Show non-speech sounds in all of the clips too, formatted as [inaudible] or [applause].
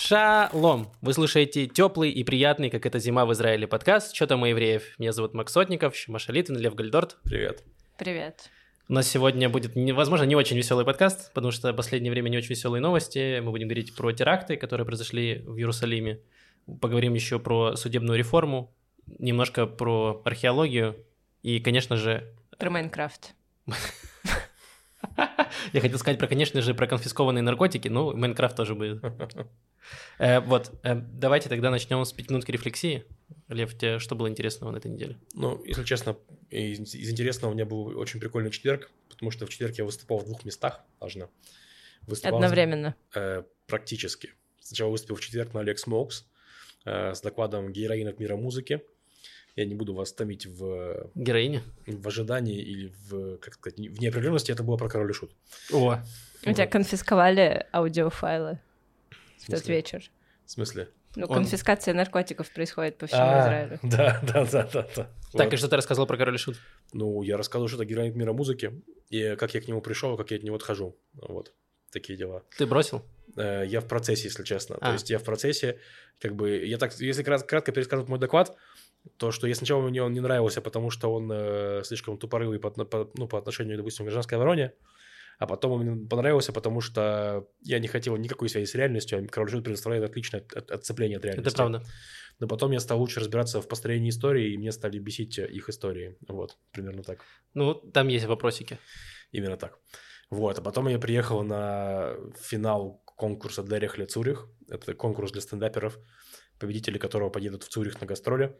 Шалом! Вы слушаете теплый и приятный, как это зима в Израиле, подкаст «Что там у евреев?». Меня зовут Макс Сотников, Маша Литвин, Лев Гальдорт. Привет. Привет. У нас сегодня будет, возможно, не очень веселый подкаст, потому что в последнее время не очень веселые новости. Мы будем говорить про теракты, которые произошли в Иерусалиме. Поговорим еще про судебную реформу, немножко про археологию и, конечно же... Про Майнкрафт. [laughs] Я хотел сказать про, конечно же, про конфискованные наркотики, ну, Майнкрафт тоже будет. [laughs] Э, вот, э, давайте тогда начнем с пятиминутки рефлексии. Лев, тебе что было интересного на этой неделе? Ну, если честно, из, из интересного у меня был очень прикольный четверг, потому что в четверг я выступал в двух местах, важно. Выступал Одновременно? Э, практически. Сначала выступил в четверг на Alex Smokes э, с докладом «Героин от мира музыки». Я не буду вас томить в... Героине? В ожидании или в, как сказать, в неопределенности. Это было про Король и Шут. О! У тебя конфисковали аудиофайлы в тот вечер? В смысле? Ну, Он... конфискация наркотиков происходит по всему а, Израилю. [laughs] Да, да, да, да, да. Так, вот. и что ты рассказывал про Король и Шут? Ну, я рассказывал, что это героин мира музыки, и как я к нему пришел, как я от него отхожу. Вот, такие дела. Ты бросил? Э, я в процессе, если честно. А. То есть я в процессе, как бы, я так, если кратко пересказывать мой доклад, то, что я сначала мне он не нравился, потому что он э, слишком тупорылый по, по, ну, по отношению, допустим, к гражданской обороне, а потом он мне понравился, потому что я не хотел никакой связи с реальностью, а Король Шут предоставляет отличное от, отцепление от реальности. Это правда. Но потом я стал лучше разбираться в построении истории, и мне стали бесить их истории. Вот, примерно так. Ну, там есть вопросики. Именно так. Вот, а потом я приехал на финал конкурса для Рехля Цурих. Это конкурс для стендаперов, победители которого поедут в Цюрих на гастроли.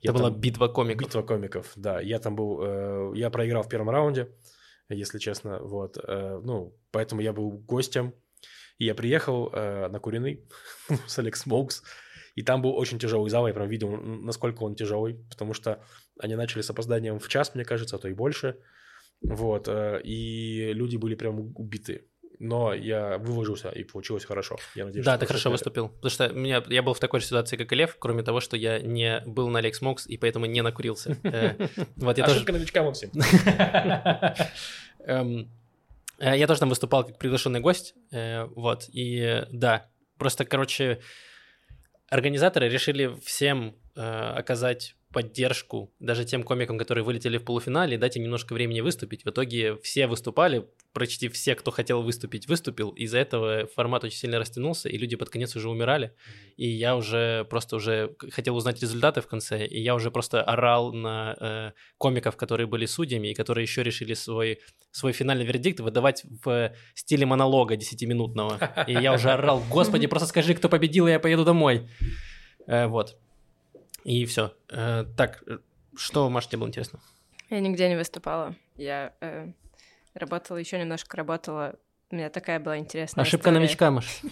Я Это там... была битва комиков. Битва комиков, да. Я там был, э, я проиграл в первом раунде, если честно, вот. Э, ну, поэтому я был гостем. И я приехал э, на Куриный [laughs] с Alex Smokes, и там был очень тяжелый зал, я прям видел, насколько он тяжелый, потому что они начали с опозданием в час, мне кажется, а то и больше. Вот, э, и люди были прям убиты но я выложился, и получилось хорошо. Я надеюсь, да, ты хорошо выступил. Потому что меня, я был в такой же ситуации, как и Лев, кроме того, что я не был на Alex Smokes, и поэтому не накурился. [laughs] Э, вот я Ошибка тоже... новичка Максим. [laughs] Эм, э, я тоже там выступал как приглашенный гость, э, вот, и да, просто, короче, организаторы решили всем оказать поддержку даже тем комикам, которые вылетели в полуфинале, дать им немножко времени выступить. В итоге все выступали, почти все, кто хотел выступить, выступил. Из-за этого формат очень сильно растянулся, и люди под конец уже умирали. И я уже просто уже хотел узнать результаты в конце, и я уже просто орал на э, комиков, которые были судьями, и которые еще решили свой, свой финальный вердикт выдавать в стиле монолога 10-минутного. И я уже орал, господи, просто скажи, кто победил, и я поеду домой. Э, вот. И все. Э, так, э, что, Маша, тебе было интересно? Я нигде не выступала. Я э, работала, еще немножко работала. У меня такая была интересная Ошибка история. новичка, Маша.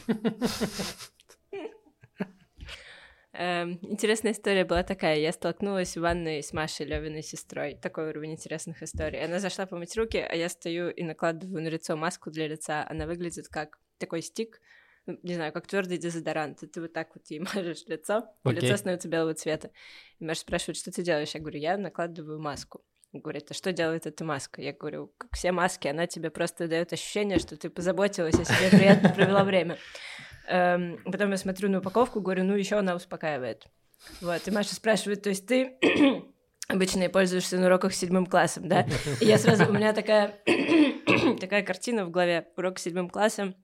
Эм, интересная история была такая. Я столкнулась в ванной с Машей, Левиной сестрой. Такой уровень интересных историй. Она зашла помыть руки, а я стою и накладываю на лицо маску для лица. Она выглядит как такой стик, ну, не знаю, как твердый дезодорант. И ты вот так вот ей [laughs] мажешь лицо, okay. лицо становится белого цвета. И Маша спрашивает, что ты делаешь? Я говорю, я накладываю маску. Говорит, а что делает эта маска? Я говорю, как все маски, она тебе просто дает ощущение, что ты позаботилась о себе, приятно провела время. Эм, потом я смотрю на упаковку, говорю, ну еще она успокаивает. Вот, и Маша спрашивает, то есть ты [clears throat] обычно пользуешься на уроках седьмым классом, да? И я сразу, у меня такая, [clears throat] такая картина в голове, урок седьмым классом,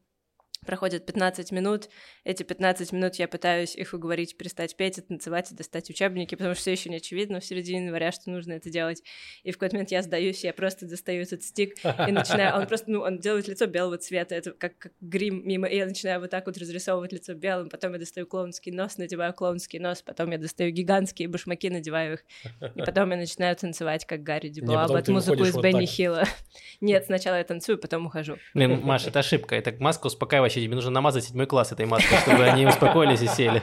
Проходит 15 минут, эти 15 минут я пытаюсь их уговорить перестать петь, и танцевать и достать учебники, потому что все еще не очевидно в середине января, что нужно это делать. И в какой-то момент я сдаюсь, я просто достаю этот стик и начинаю... Он просто, ну, он делает лицо белого цвета, это как, как грим мимо, и я начинаю вот так вот разрисовывать лицо белым, потом я достаю клоунский нос, надеваю клоунский нос, потом я достаю гигантские башмаки, надеваю их, и потом я начинаю танцевать, как Гарри Дюбуа, под музыку из вот Бенни Хилла. [laughs] Нет, сначала я танцую, потом ухожу. Блин, Маша, это ошибка, это маска успокаивающая вообще, тебе нужно намазать седьмой класс этой маской, чтобы они успокоились и сели.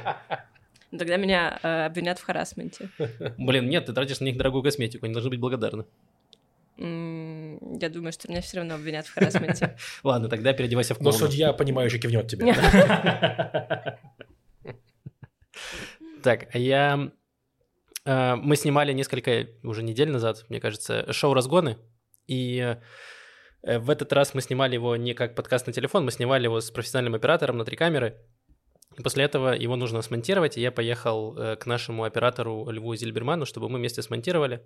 Ну, тогда меня э, обвинят в харасменте. Блин, нет, ты тратишь на них дорогую косметику, они должны быть благодарны. Я думаю, что меня все равно обвинят в харасменте. [laughs] Ладно, тогда переодевайся в клоуна. Но судья, понимающий, кивнет тебе. [laughs] Так, а я... Э, мы снимали несколько уже недель назад, мне кажется, шоу «Разгоны», и Э, в этот раз мы снимали его не как подкаст на телефон, мы снимали его с профессиональным оператором на три камеры. После этого его нужно смонтировать, и я поехал э, к нашему оператору Льву Зильберману, чтобы мы вместе смонтировали.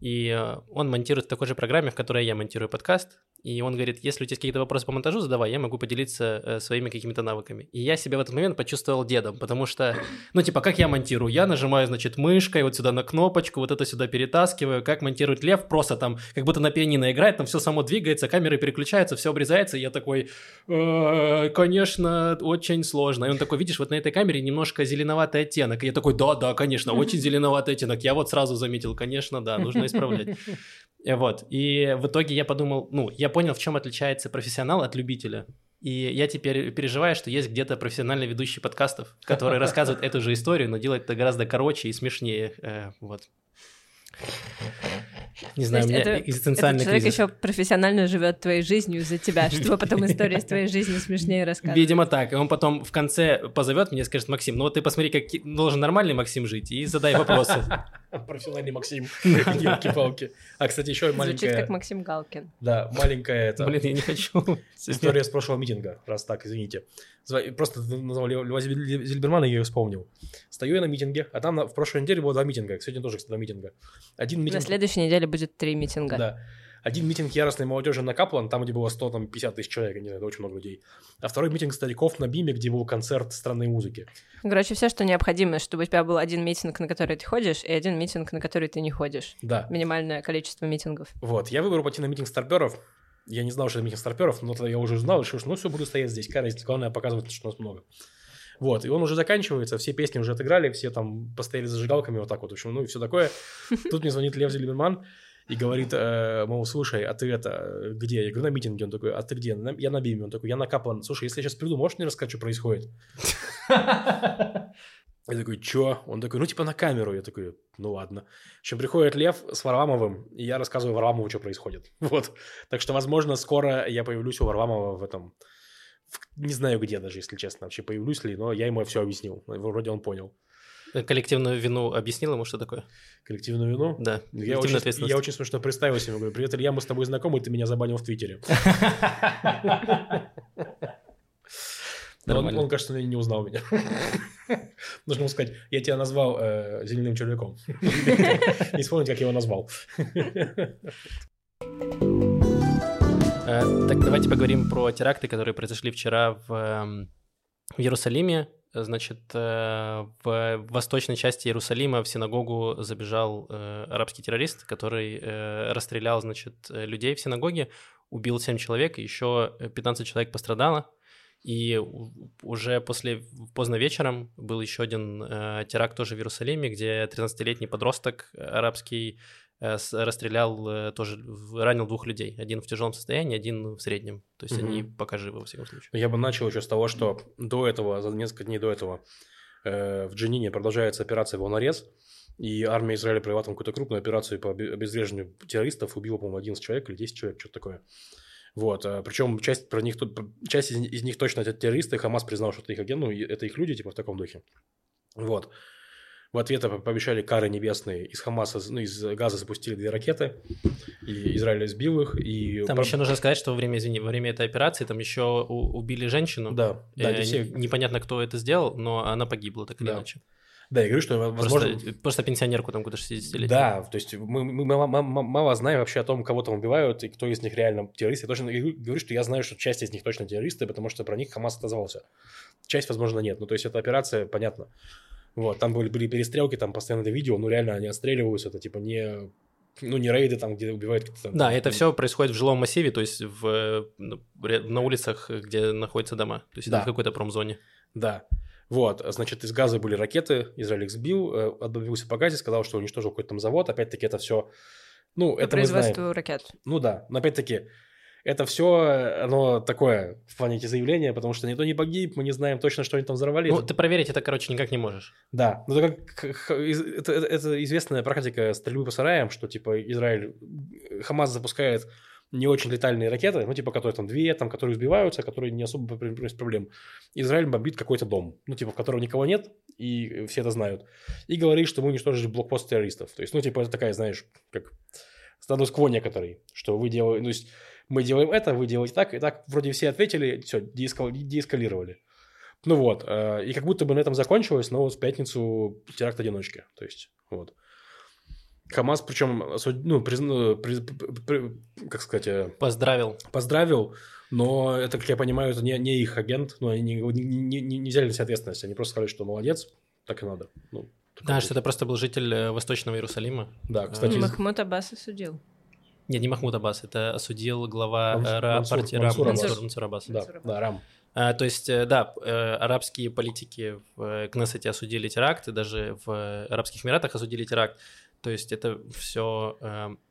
И э, он монтирует в такой же программе, в которой я монтирую подкаст. И он говорит, если у тебя есть какие-то вопросы по монтажу, задавай, я могу поделиться э, своими какими-то навыками. И я себя в этот момент почувствовал дедом, потому что, ну, типа, как я монтирую? Я нажимаю, значит, мышкой вот сюда на кнопочку, вот это сюда перетаскиваю. Как монтирует Лев? Просто там, как будто на пианино играет, там все само двигается, камеры переключаются, все обрезается, и я такой, «Э, конечно, очень сложно. И он такой, видишь, вот на этой камере немножко зеленоватый оттенок. И я такой, да, да, конечно, очень [laughs] зеленоватый оттенок. Я вот сразу заметил, конечно, да, нужно исправлять. Э, Вот. И в итоге я подумал, ну, я понял, в чем отличается профессионал от любителя. И я теперь переживаю, что есть где-то профессиональный ведущий подкастов, который рассказывает эту же историю, но делает это гораздо короче и смешнее. Э, Вот. Не знаю, у меня это- экзистенциальный Этот человек кризис. еще профессионально живет твоей жизнью за тебя, [laughs] чтобы потом история из твоей жизни смешнее рассказывать. Видимо, так. И он потом в конце позовет меня и скажет, Максим, ну вот ты посмотри, как должен нормальный Максим жить, и задай вопросы. Профессиональный Максим. [laughs] Елки-палки. А, кстати, еще Звучит маленькая... как Максим Галкин. Да, маленькая это... Блин, я не хочу. История с прошлого митинга, раз так, извините. Просто назвал Лев- Льва Зиль- Зильбермана, я ее вспомнил. Стою я на митинге, а там на- в прошлой неделе было два митинга, сегодня тоже, кстати, два митинга. Один На митинг... следующей неделе будет три митинга. Да. Один митинг яростной молодежи на Каплан, там, где было 150 тысяч человек, не знаю, это очень много людей. А второй митинг стариков на Биме, где был концерт странной музыки. Короче, все, что необходимо, чтобы у тебя был один митинг, на который ты ходишь, и один митинг, на который ты не ходишь. Да. Минимальное количество митингов. Вот, я выбрал пойти на митинг старперов. Я не знал, что это митинг старперов, но тогда я уже знал, решил, что ну все, буду стоять здесь, разница, главное показывать, что нас много. Вот, и он уже заканчивается, все песни уже отыграли, все там постояли зажигалками, вот так вот, в общем, ну и все такое. Тут мне звонит Лев Зельберман и говорит, э, мол, слушай, а ты это, где? Я говорю, на митинге. Он такой, а ты где? «На- Я на Биме. Он такой, я на Каплан. Слушай, если я сейчас приду, можешь мне рассказать, что происходит? [laughs] Я такой, чё? Он такой, ну, типа на камеру. Я такой, ну, ладно. В общем, приходит Лев с Варламовым, и я рассказываю Варламову, что происходит. [laughs] Вот. Так что, возможно, скоро я появлюсь у Варламова в этом... в- Не знаю где даже, если честно, вообще появлюсь ли, но я ему все объяснил. Вроде он понял. Коллективную вину объяснил ему, что такое? Коллективную вину? Да, Я очень, я очень смешно представился ему. Говорю, привет, Илья, мы с тобой знакомы, ты меня забанил в Твиттере. [laughs] Он, он, кажется, не узнал меня. [laughs] Нужно сказать, я тебя назвал э, зеленым человеком. [laughs] Не вспомнить, как я его назвал. Э, Так давайте поговорим про теракты, которые произошли вчера в, эм, в Иерусалиме. Значит, э, в восточной части Иерусалима в синагогу забежал э, арабский террорист, который э, расстрелял, значит, людей в синагоге, убил 7 человек, еще 15 человек пострадало. И уже после поздно вечером был еще один теракт тоже в Иерусалиме, где 13-летний подросток арабский расстрелял э, тоже, ранил двух людей. Один в тяжелом состоянии, один в среднем. То есть Мгм. они пока живы, во всяком случае. Я бы начал еще с того, что до этого, за несколько дней до этого, э, в Дженине продолжается операция «Волнорез», и армия Израиля провела там какую-то крупную операцию по обе- обезвреживанию террористов, убила, по-моему, 11 человек или 10 человек, что-то такое. Вот, причем часть, про них, тут- часть из, из них точно это террористы, Хамас признал, что это их агент, ну, это их люди, типа, в таком духе. Вот. В ответ по- пообещали кары небесные. Из Хамаса, ну, из Газа запустили две ракеты, и Израиль сбил их, и... Там про- еще нужно сказать, что во время, извини, во время этой операции там еще у- убили женщину. Да, да, Э, все- Непонятно, кто это сделал, но она погибла так или Да. иначе. Да, я говорю, что, возможно... Просто, просто пенсионерку там куда 60 Да, то есть мы, мы мало, мало- мало знаем вообще о том, кого там убивают и кто из них реально террористы. Я точно говорю, говорю, что я знаю, что часть из них точно террористы, потому что про них Хамас отозвался. Часть, возможно, нет. Ну, то есть эта операция, понятно. Вот, там были, были перестрелки, там постоянно это видео, ну, реально они отстреливаются, это типа не... Ну, не рейды там, где убивают... кто-то там. Да, это все происходит в жилом массиве, то есть в, ну, на улицах, где находятся дома. То есть Да. это в какой-то промзоне. Да. Вот, значит, из газа были ракеты, Израиль их сбил, э, отбился по газе, сказал, что уничтожил какой-то там завод. Опять-таки это все... Ну, По это мы знаем. производству ракет. Ну да, но опять-таки, это все, оно такое в плане эти заявления, потому что никто не погиб, мы не знаем точно, что они там взорвали. Ну, ты проверить это, короче, никак не можешь. Да, ну это, как, это, это- известная практика стрельбы по сараям, что типа Израиль, Хамас запускает не очень летальные ракеты, ну, типа, которые там две, там, которые сбиваются, которые не особо при- приносят проблем. Израиль бомбит какой-то дом, ну, типа, в котором никого нет, и все это знают. И говорит, что мы уничтожили блокпост террористов. То есть, ну, типа, это такая, знаешь, как статус-кво некоторый, что вы делаете, ну, то есть, мы делаем это, вы делаете так, и так вроде все ответили, все, деэскал- деэскалировали. Ну вот, э, и как будто бы на этом закончилось, но вот в пятницу теракт одиночки, то есть, вот. ХАМАС, причем, ну, призна, при, при, как сказать... э, Поздравил. поздравил, но это, как я понимаю, это не, не их агент, но они не, не, не- не взяли на себя ответственность, они просто сказали, что молодец, так и надо. Ну, Да, что это просто был житель э, Восточного Иерусалима. Да, кстати, Махмуд Аббас осудил. Нет, не Махмуд Аббас, это осудил глава Мансур- э, Ра- Мансур- партии Рам, Мансур Мансур, Аббас. Мансур Аббас. да, да, Рам. А, то есть, э, да, э, арабские политики в э, Кнессете осудили теракт, и даже в э, Арабских Эмиратах осудили теракт. То есть это все,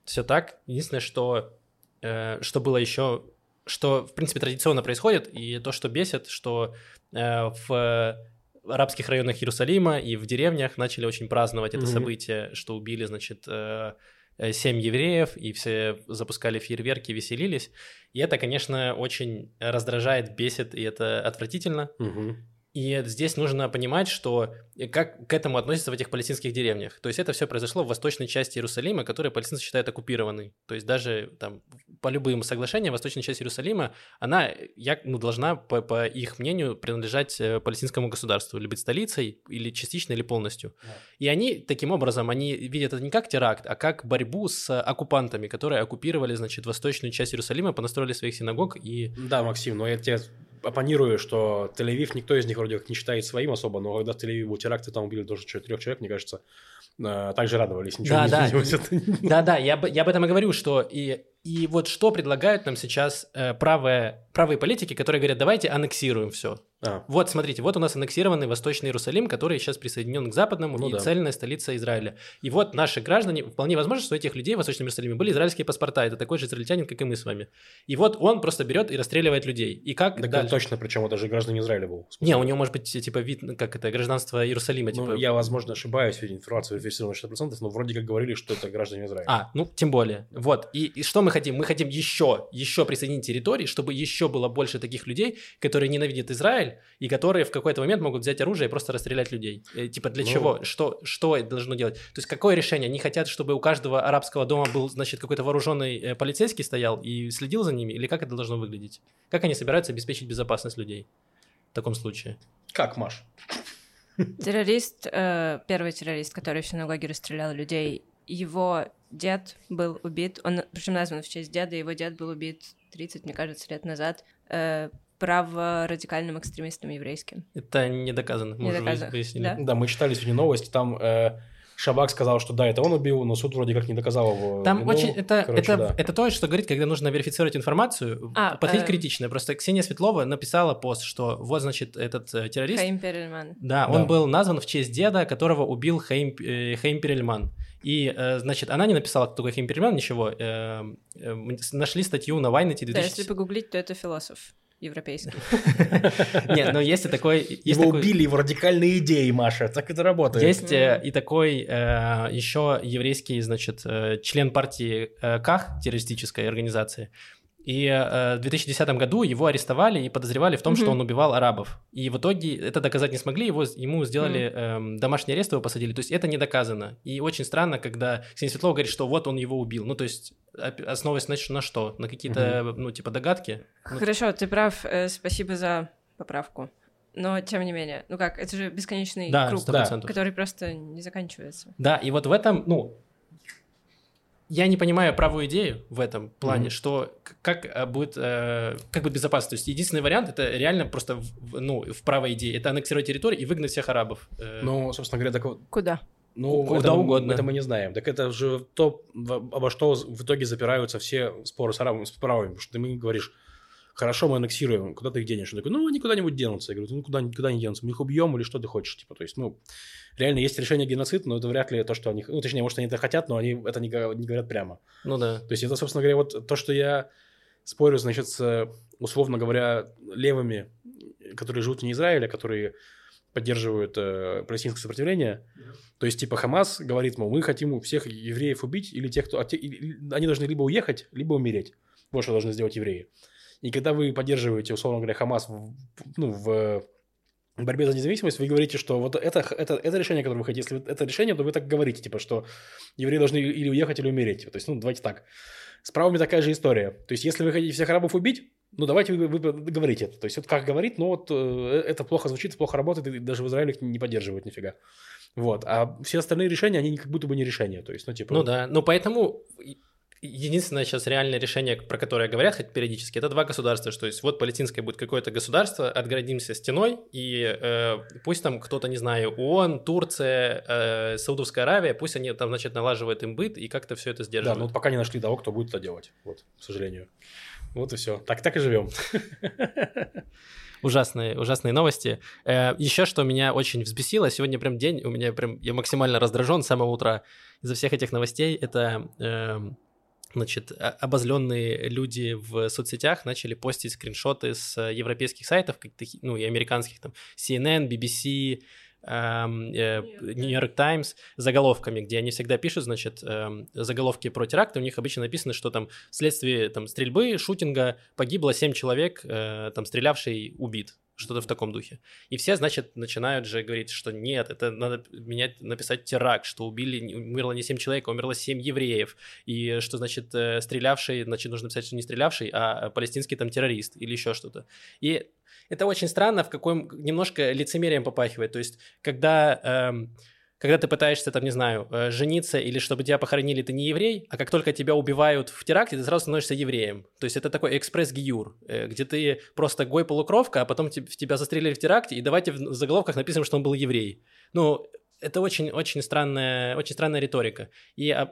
все так. Единственное, что, э, что было еще, что, в принципе, традиционно происходит, и то, что бесит, что э, в арабских районах Иерусалима и в деревнях начали очень праздновать это Мгм. событие, что убили, значит, э, э, семь евреев, и все запускали фейерверки, веселились. И это, конечно, очень раздражает, бесит, и это отвратительно. Мгм. И здесь нужно понимать, что э, как к этому относятся в этих палестинских деревнях. То есть это все произошло в восточной части Иерусалима, которую палестинцы считают оккупированной. То есть даже там по любым соглашениям восточная часть Иерусалима, она я, ну, должна, по, по их мнению, принадлежать э, палестинскому государству, или быть столицей, или частично, или полностью. Да. И они таким образом, они видят это не как теракт, а как борьбу с оккупантами, которые оккупировали, значит, восточную часть Иерусалима, понастроили своих синагог и Да, Максим, но я тебе оппонирую, что Тель-Авив, никто из них вроде как не считает своим особо, но когда в Тель-Авиве был теракт, и там убили тоже трех человек, мне кажется, э, также радовались. Ничего Да, не да. [laughs] Это- Да-да, я, я об этом и говорю, что и, и вот что предлагают нам сейчас э, правые, правые политики, которые говорят, давайте аннексируем все. А, Вот, смотрите, вот у нас аннексированный Восточный Иерусалим, который сейчас присоединен к Западному Ну и да. цельная столица Израиля. И вот наши граждане, вполне возможно, что у этих людей в Восточном Иерусалиме были израильские паспорта, это такой же израильтянин, как и мы с вами. И вот он просто берет и расстреливает людей. И как так дальше? точно, причем это же гражданин Израиля был. Не, у него может быть типа вид, ну, как это, гражданство Иерусалима, Ну, типа. я, возможно, ошибаюсь, ведь информация верифицирована на 60%, но вроде как говорили, что это граждане Израиля. А, ну, тем более. Вот. И, и что мы хотим? Мы хотим еще, еще присоединить территории, чтобы еще было больше таких людей, которые ненавидят Израиль и которые в какой-то момент могут взять оружие и просто расстрелять людей. Э, типа для Ну. чего? Что, что это должно делать? То есть какое решение? Они хотят, чтобы у каждого арабского дома был, значит, какой-то вооруженный э, полицейский стоял и следил за ними? Или как это должно выглядеть? Как они собираются обеспечить безопасность людей в таком случае? Как, Маш? Террорист, э, первый террорист, который в синагоге расстрелял людей, его дед был убит, он, причем назван в честь деда, его дед был убит 30, мне кажется, лет назад, э, праворадикальным экстремистом еврейским. Это не доказано. Мы Не уже доказано, выяснили. да. Да, мы читали сегодня новость, там э, Шабак сказал, что да, это он убил, но суд вроде как не доказал его Там вину. очень это Короче, это да. это то, что говорит, когда нужно верифицировать информацию, А, подходить э, критично. Просто Ксения Светлова написала пост, что вот значит этот э, террорист, Хаим Перельман. да, Да. он был назван в честь деда, которого убил Хаим э, Хаим Перельман. И, э, значит, она не написала, кто такой Хаим Перельман, ничего. Э, э, мы с- нашли статью на Вайнете Да, 2000... если погуглить, то это философ европейский. [laughs] Нет, но есть и такой... Его убили его радикальные идеи, Маша, так это работает. Есть э, и такой э, еще еврейский, значит, член партии КАХ, террористической организации. И э, в 2010 году его арестовали и подозревали в том, что Мгм. он убивал арабов. И в итоге это доказать не смогли, его, ему сделали эм, домашний арест, его посадили. То есть это не доказано. И очень странно, когда Ксения Светлова говорит, что вот он его убил. Ну, то есть основываясь на, на что? На какие-то, ну, типа догадки? Ну, Хорошо, ты прав, э, спасибо за поправку. Но, тем не менее, ну как, это же бесконечный да, круг, сто да. процентов. который просто не заканчивается. Да, и вот в этом, ну, я не понимаю правую идею в этом плане, Мгм. что как э, будет, э, как будет безопасно. То есть единственный вариант это реально просто, в- ну, в правой идее, это аннексировать территорию и выгнать всех арабов. Э, Ну, собственно говоря, так, вот- Куда? ну, Куда это, угодно. Это мы не знаем. Так это же то, обо что в итоге запираются все споры с арабами, с правыми. Потому что ты мне говоришь, хорошо, мы аннексируем, куда ты их денешь? Он такой, ну, они куда-нибудь денутся. Я говорю, ну, куда, куда они денутся? Мы их убьем или что ты хочешь? Типа, то есть, ну, реально есть решение геноцид, но это вряд ли то, что они... Ну, точнее, может, они это хотят, но они это не, не говорят прямо. ну да. То есть это, собственно говоря, вот то, что я спорю, значит, с, условно говоря, левыми, которые живут вне Израиля, которые поддерживают э, палестинское сопротивление. То есть, типа, Хамас говорит, мол, мы хотим всех евреев убить, или тех, кто... а те- или- они должны либо уехать, либо умереть. Вот что должны сделать евреи. И когда вы поддерживаете, условно говоря, Хамас в, ну, в борьбе за независимость, вы говорите, что вот это, это, это решение, которое вы хотите, если это решение, то вы так говорите, типа, что евреи должны или уехать, или умереть. То есть, ну, давайте так. С правыми такая же история. То есть, если вы хотите всех арабов убить, ну, давайте вы, вы говорите это. То есть, вот как говорит, но вот э, это плохо звучит, плохо работает, и даже в Израиле их не поддерживают нифига. Вот. А все остальные решения, они как будто бы не решения. То есть, ну, типа... Ну да, ну поэтому единственное сейчас реальное решение, про которое говорят хоть периодически, это два государства, что есть вот палестинское будет какое-то государство, отгородимся стеной, и э, пусть там кто-то, не знаю, ООН, Турция, э, Саудовская Аравия, пусть они там, значит, налаживают им быт и как-то все это сдерживают. Да, ну пока не нашли того, кто будет это делать, вот, к сожалению. Вот и все. Так, так и живем. [laughs] ужасные, ужасные новости. Э, еще что меня очень взбесило, сегодня прям день, у меня прям, я максимально раздражен с самого утра из-за всех этих новостей, это э, значит, обозленные люди в соцсетях начали постить скриншоты с европейских сайтов, ну и американских, там, CNN, BBC, Нью-Йорк Таймс заголовками, где они всегда пишут, значит, эм, заголовки про теракты, у них обычно написано, что там вследствие там, стрельбы, шутинга погибло 7 человек, э, там, стрелявший убит что-то в таком духе. И все, значит, начинают же говорить, что нет, это надо менять, написать теракт, что убили, умерло не 7 человек, а умерло 7 евреев, и что, значит, э, стрелявший, значит, нужно писать, что не стрелявший, а палестинский там террорист или еще что-то. И это очень странно, в каком немножко лицемерием попахивает. То есть, когда эм, когда ты пытаешься, там, не знаю, э, жениться или чтобы тебя похоронили, ты не еврей, а как только тебя убивают в теракте, ты сразу становишься евреем. То есть это такой экспресс-гиюр, э, где ты просто гой-полукровка, а потом тебя застрелили в теракте, и давайте в заголовках написано, что он был еврей. Ну, это очень-очень странная, очень странная риторика. И а,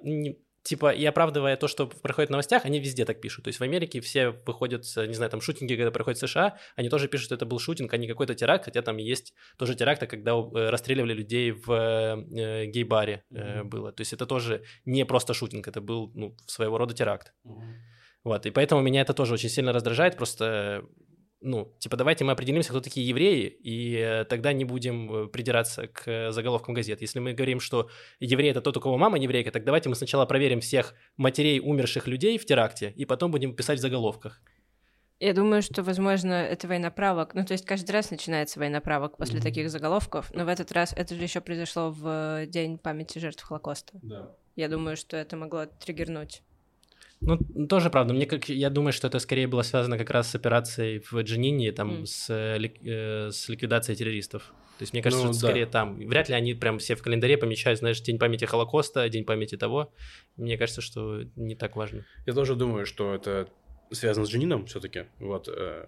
типа, и оправдывая то, что проходит в новостях, они везде так пишут. То есть в Америке все выходят, не знаю, там шутинги, когда проходят в США, они тоже пишут, что это был шутинг, а не какой-то теракт, хотя там есть тоже теракты, когда э, расстреливали людей в э, гей-баре mm-hmm. было. То есть это тоже не просто шутинг, это был ну, своего рода теракт. Mm-hmm. Вот, и поэтому меня это тоже очень сильно раздражает, просто ну, типа, давайте мы определимся, кто такие евреи, и э, тогда не будем э, придираться к э, заголовкам газет. Если мы говорим, что еврей – это тот, у кого мама еврейка, так давайте мы сначала проверим всех матерей умерших людей в теракте, и потом будем писать в заголовках. Я думаю, что, возможно, это войноправок. Ну, то есть каждый раз начинается войноправок после mm-hmm. таких заголовков, но в этот раз это же еще произошло в День памяти жертв Холокоста. Да. Я думаю, что это могло триггернуть ну, тоже правда. Мне как я думаю, что это скорее было связано как раз с операцией в Джинине, там, mm. с, э, с ликвидацией террористов. То есть, мне кажется, ну, что да. скорее там. Вряд ли они прям все в календаре помечают, знаешь, День памяти Холокоста, День памяти того. Мне кажется, что не так важно. Я тоже думаю, что это связано с Джинином все-таки, вот, э,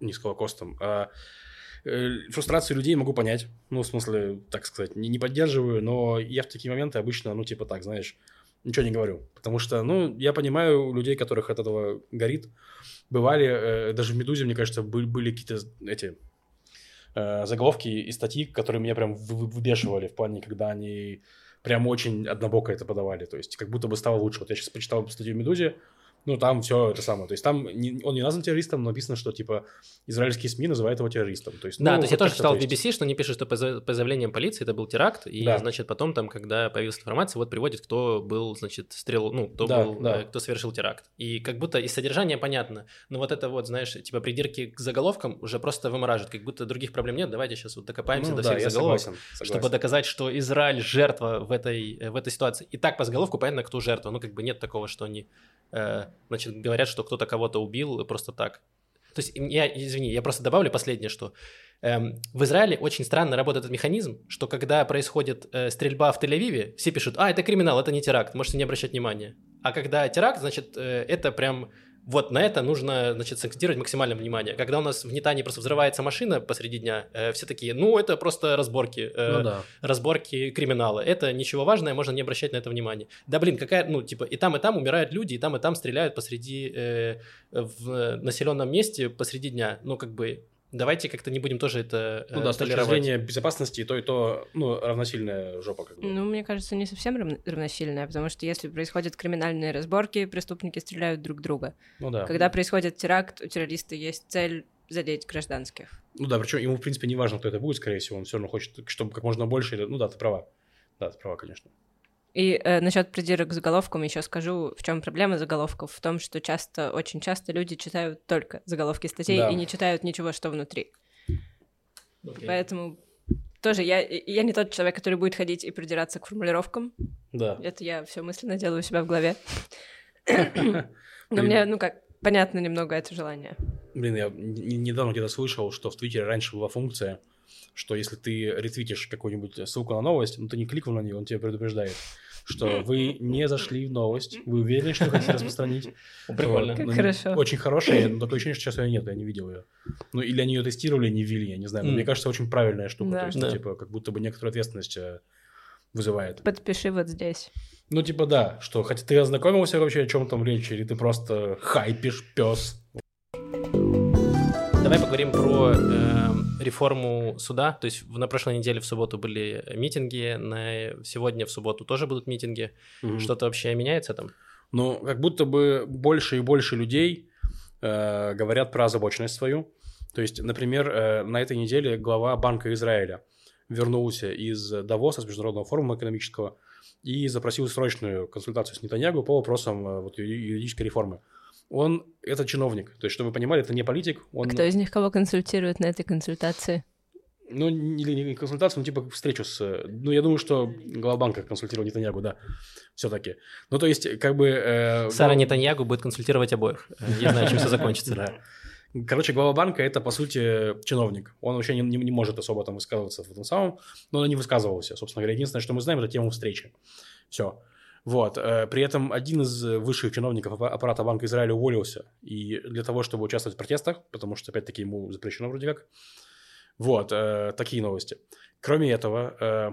не с Холокостом, а э, фрустрацию людей могу понять. Ну, в смысле, так сказать, не, не поддерживаю, но я в такие моменты обычно, ну, типа так, знаешь, ничего не говорю. Потому что, ну, я понимаю людей, которых от этого горит. Бывали, э, даже в «Медузе», мне кажется, были, были какие-то эти э, заголовки и статьи, которые меня прям выбешивали в плане, когда они прям очень однобоко это подавали. То есть, как будто бы стало лучше. Вот я сейчас почитал статью в «Медузе», ну, там все это самое. То есть там не, он не назван террористом, но написано, что типа израильские СМИ называют его террористом. То есть, да, ну, то есть я тоже читал в BBC, что они пишут, что по, заявлениям полиции это был теракт, и, да. значит, потом там, когда появилась информация, вот приводит, кто был, значит, стрел, ну, кто да, был, да. Э, кто совершил теракт. И как будто из содержания понятно, но вот это вот, знаешь, типа придирки к заголовкам уже просто вымораживают, как будто других проблем нет, давайте сейчас вот докопаемся ну, до да, всех заголовок, согласен, согласен. чтобы доказать, что Израиль жертва в этой, э, в этой ситуации. И так по заголовку понятно, кто жертва, ну, как бы нет такого, что они значит, говорят, что кто-то кого-то убил просто так. То есть, я, извини, я просто добавлю последнее, что эм, в Израиле очень странно работает этот механизм, что когда происходит э, стрельба в Тель-Авиве, все пишут, а, это криминал, это не теракт, можете не обращать внимания. А когда теракт, значит, э, это прям вот на это нужно, значит, сакцентировать максимальное внимание. Когда у нас в Нетане просто взрывается машина посреди дня, э, все такие, ну, это просто разборки, э, ну, да. разборки криминала. Это ничего важного, можно не обращать на это внимание. Да, блин, какая, ну, типа, и там, и там умирают люди, и там, и там стреляют посреди, э, в населенном месте посреди дня. Ну, как бы, Давайте как-то не будем тоже это Ну да, с точки зрения безопасности, то и то, ну, равносильная жопа как бы. Ну, мне кажется, не совсем равносильная, потому что если происходят криминальные разборки, преступники стреляют друг друга. Ну да. Когда происходит теракт, у террориста есть цель задеть гражданских. Ну да, причем ему, в принципе, не важно, кто это будет, скорее всего, он все равно хочет, чтобы как можно больше... Ну да, ты права. Да, ты права, конечно. И э, насчет придирок к заголовкам еще скажу, в чем проблема заголовков, в том, что часто, очень часто люди читают только заголовки статей да. и не читают ничего, что внутри. Okay. Поэтому тоже я, я не тот человек, который будет ходить и придираться к формулировкам. Да. Это я все мысленно делаю у себя в голове. [coughs] Но мне, ну как, понятно немного это желание. Блин, я недавно где-то слышал, что в Твиттере раньше была функция, что если ты ретвитишь какую-нибудь ссылку на новость, ну ты не кликнул на нее, он тебя предупреждает что вы не зашли в новость, вы уверены, что хотите [laughs] распространить. Прикольно. Как Ну, хорошо. Очень хорошая, но такое ощущение, что сейчас ее нет, я не видел ее. Ну, или они ее тестировали, не ввели, я не знаю. Но мне кажется, очень правильная штука. То есть, типа, как будто бы некоторую ответственность э, вызывает. Подпиши вот здесь. Ну, типа, да, что хотя ты ознакомился вообще, о чем там речь, или ты просто хайпишь, пес. Давай поговорим про э, реформу суда. То есть на прошлой неделе в субботу были митинги, на сегодня в субботу тоже будут митинги. Что-то вообще меняется там? Ну, как будто бы больше и больше людей э, говорят про озабоченность свою. То есть, например, э, на этой неделе глава Банка Израиля вернулся из Давоса, с Международного форума экономического, и запросил срочную консультацию с Нетаньягу по вопросам э, вот, юридической реформы. Он это чиновник, то есть, чтобы вы понимали, это не политик, он, Кто из них кого консультирует на этой консультации? ну, не- или не консультацию, ну, типа встречу с... Ну, я думаю, что глава банка консультировал Нетаньягу, да, все-таки. Ну, то есть, как бы... э, Сара глава- Нетаньягу будет консультировать обоих. Э, Я знаю, чем все закончится. Да. Короче, глава банка это, по сути, чиновник. Он вообще не, не- не может особо там высказываться в этом самом, но он не высказывался. Собственно говоря, единственное, что мы знаем, это тему встречи. Все. Вот. Э, При этом один из высших чиновников аппа- аппарата Банка Израиля уволился. И для того, чтобы участвовать в протестах, потому что, опять-таки, ему запрещено вроде как. Вот. э, Такие новости. Кроме этого, э,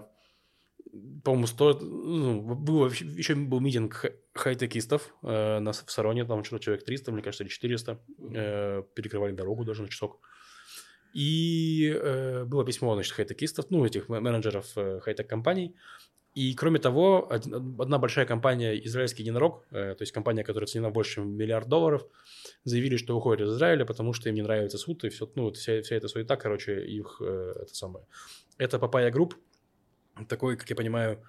по-моему, стоит... Ну, был, еще был митинг хай- хай-текистов э, на, в Сароне, там что-то человек 300, мне кажется, или 400. э, перекрывали дорогу даже на часок. И э, было письмо, значит, хай-текистов, ну, этих ме- менеджеров э, хай-тек-компаний. И, кроме того, одна большая компания, израильский единорог, э, то есть компания, которая оценена больше, чем миллиард долларов, заявили, что уходят из Израиля, потому что им не нравится суд, и все, ну, вся, вся эта суета, короче, их, э, это самое. Это Papaya Group, такой, как я понимаю,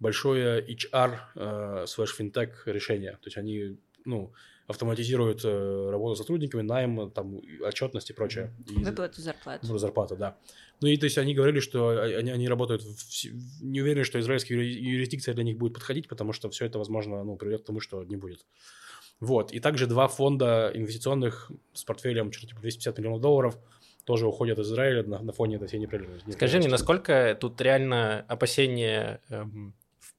большое HR э, слэш финтех решение. То есть они, ну, автоматизируют э, работу с сотрудниками, найм, там, отчетность и прочее. И- Выплату зарплаты. ну, зарплата, да. Ну и то есть они говорили, что они, они работают, в, не уверены, что израильская юри- юрисдикция для них будет подходить, потому что все это, возможно, ну, приведет к тому, что не будет. Вот. И также два фонда инвестиционных с портфелем что-то типа 250 миллионов долларов тоже уходят из Израиля на, на фоне этой всей непрерывности. Скажи мне, насколько тут реально опасения эм,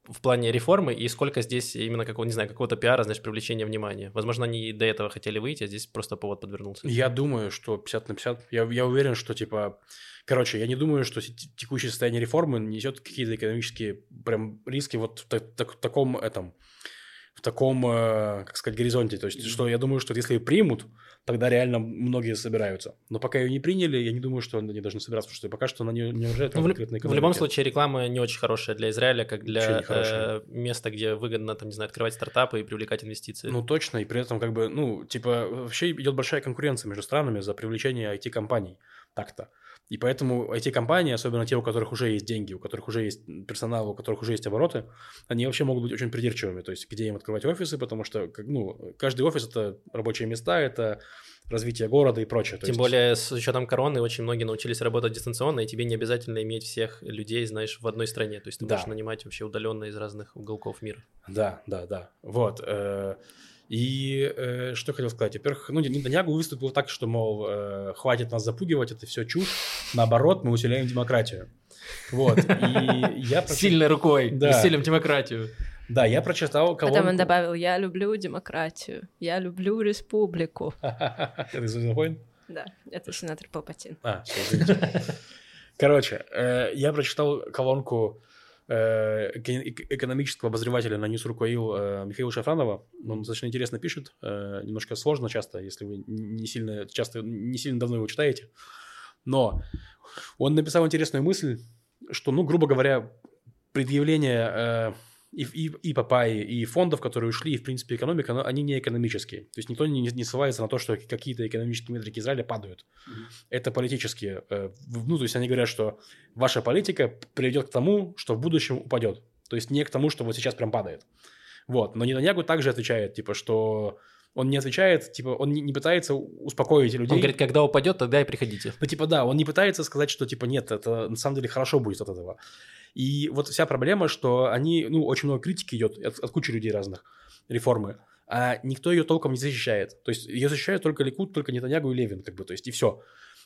в, в плане реформы и сколько здесь именно какого, не знаю, какого-то пиара, знаешь, привлечения внимания? Возможно, они до этого хотели выйти, а здесь просто повод подвернулся. Я думаю, что 50 на 50. Я, я уверен, что типа... Короче, я не думаю, что те- текущее состояние реформы несет какие-то экономические прям риски вот в та- так- таком этом в таком, э, как сказать, горизонте. То есть, что я думаю, что если ее примут, тогда реально многие собираются. Но пока ее не приняли, я не думаю, что они должны собираться, потому что пока что она не, не урожает Ну, в, в любом случае, реклама не очень хорошая для Израиля, как для э, места, где выгодно, там, не знаю, открывать стартапы и привлекать инвестиции. Ну, точно, и при этом, как бы, ну, типа, вообще идет большая конкуренция между странами за привлечение IT-компаний. Так-то. И поэтому IT-компании, особенно те, у которых уже есть деньги, у которых уже есть персонал, у которых уже есть обороты, они вообще могут быть очень придирчивыми. То есть, где им открывать офисы, потому что, ну, каждый офис – это рабочие места, это развитие города и прочее. Тем есть- более, с учетом короны, очень многие научились работать дистанционно, и тебе не обязательно иметь всех людей, знаешь, в одной стране. То есть ты Да. можешь нанимать вообще удаленно из разных уголков мира. Да, да, да. Вот. И э, что хотел сказать? Во-первых, ну, Нетаньягу выступил так, что, мол, э, хватит нас запугивать, это все чушь. Наоборот, мы усиляем демократию. Вот. И я... [laughs] прочит- Сильной рукой, Да. усилим демократию. Да, я прочитал колонку... Потом он добавил, я люблю демократию, я люблю республику. [laughs] Это из «Звездных войн»? Да, это сенатор Палпатин. А. Короче, э, я прочитал колонку экономического обозревателя на Ньюс.ру.ил э, Михаила Шафранова. Он достаточно интересно пишет, э, немножко сложно часто, если вы не сильно, часто, не сильно давно его читаете. Но он написал интересную мысль, что, ну, грубо говоря, предъявление э, и, и, и Папайи, и фондов, которые ушли, и, в принципе, экономика, но они не экономические. То есть никто не, не ссылается на то, что какие-то экономические метрики Израиля падают. Это политические. э, ну, то есть они говорят, что ваша политика приведет к тому, что в будущем упадет. То есть не к тому, что вот сейчас прям падает. Вот. Но Нетаньягу также отвечает, типа, что он не отвечает, типа, он не, не пытается успокоить людей. Он говорит, когда упадет, тогда и приходите. Ну, типа, да, он не пытается сказать, что, типа, нет, это на самом деле хорошо будет от этого. И вот вся проблема, что они, ну, очень много критики идет от, от кучи людей разных, реформы. а никто ее толком не защищает. То есть ее защищают только Ликут, только Нетаньягу и Левин, как бы, то есть и все.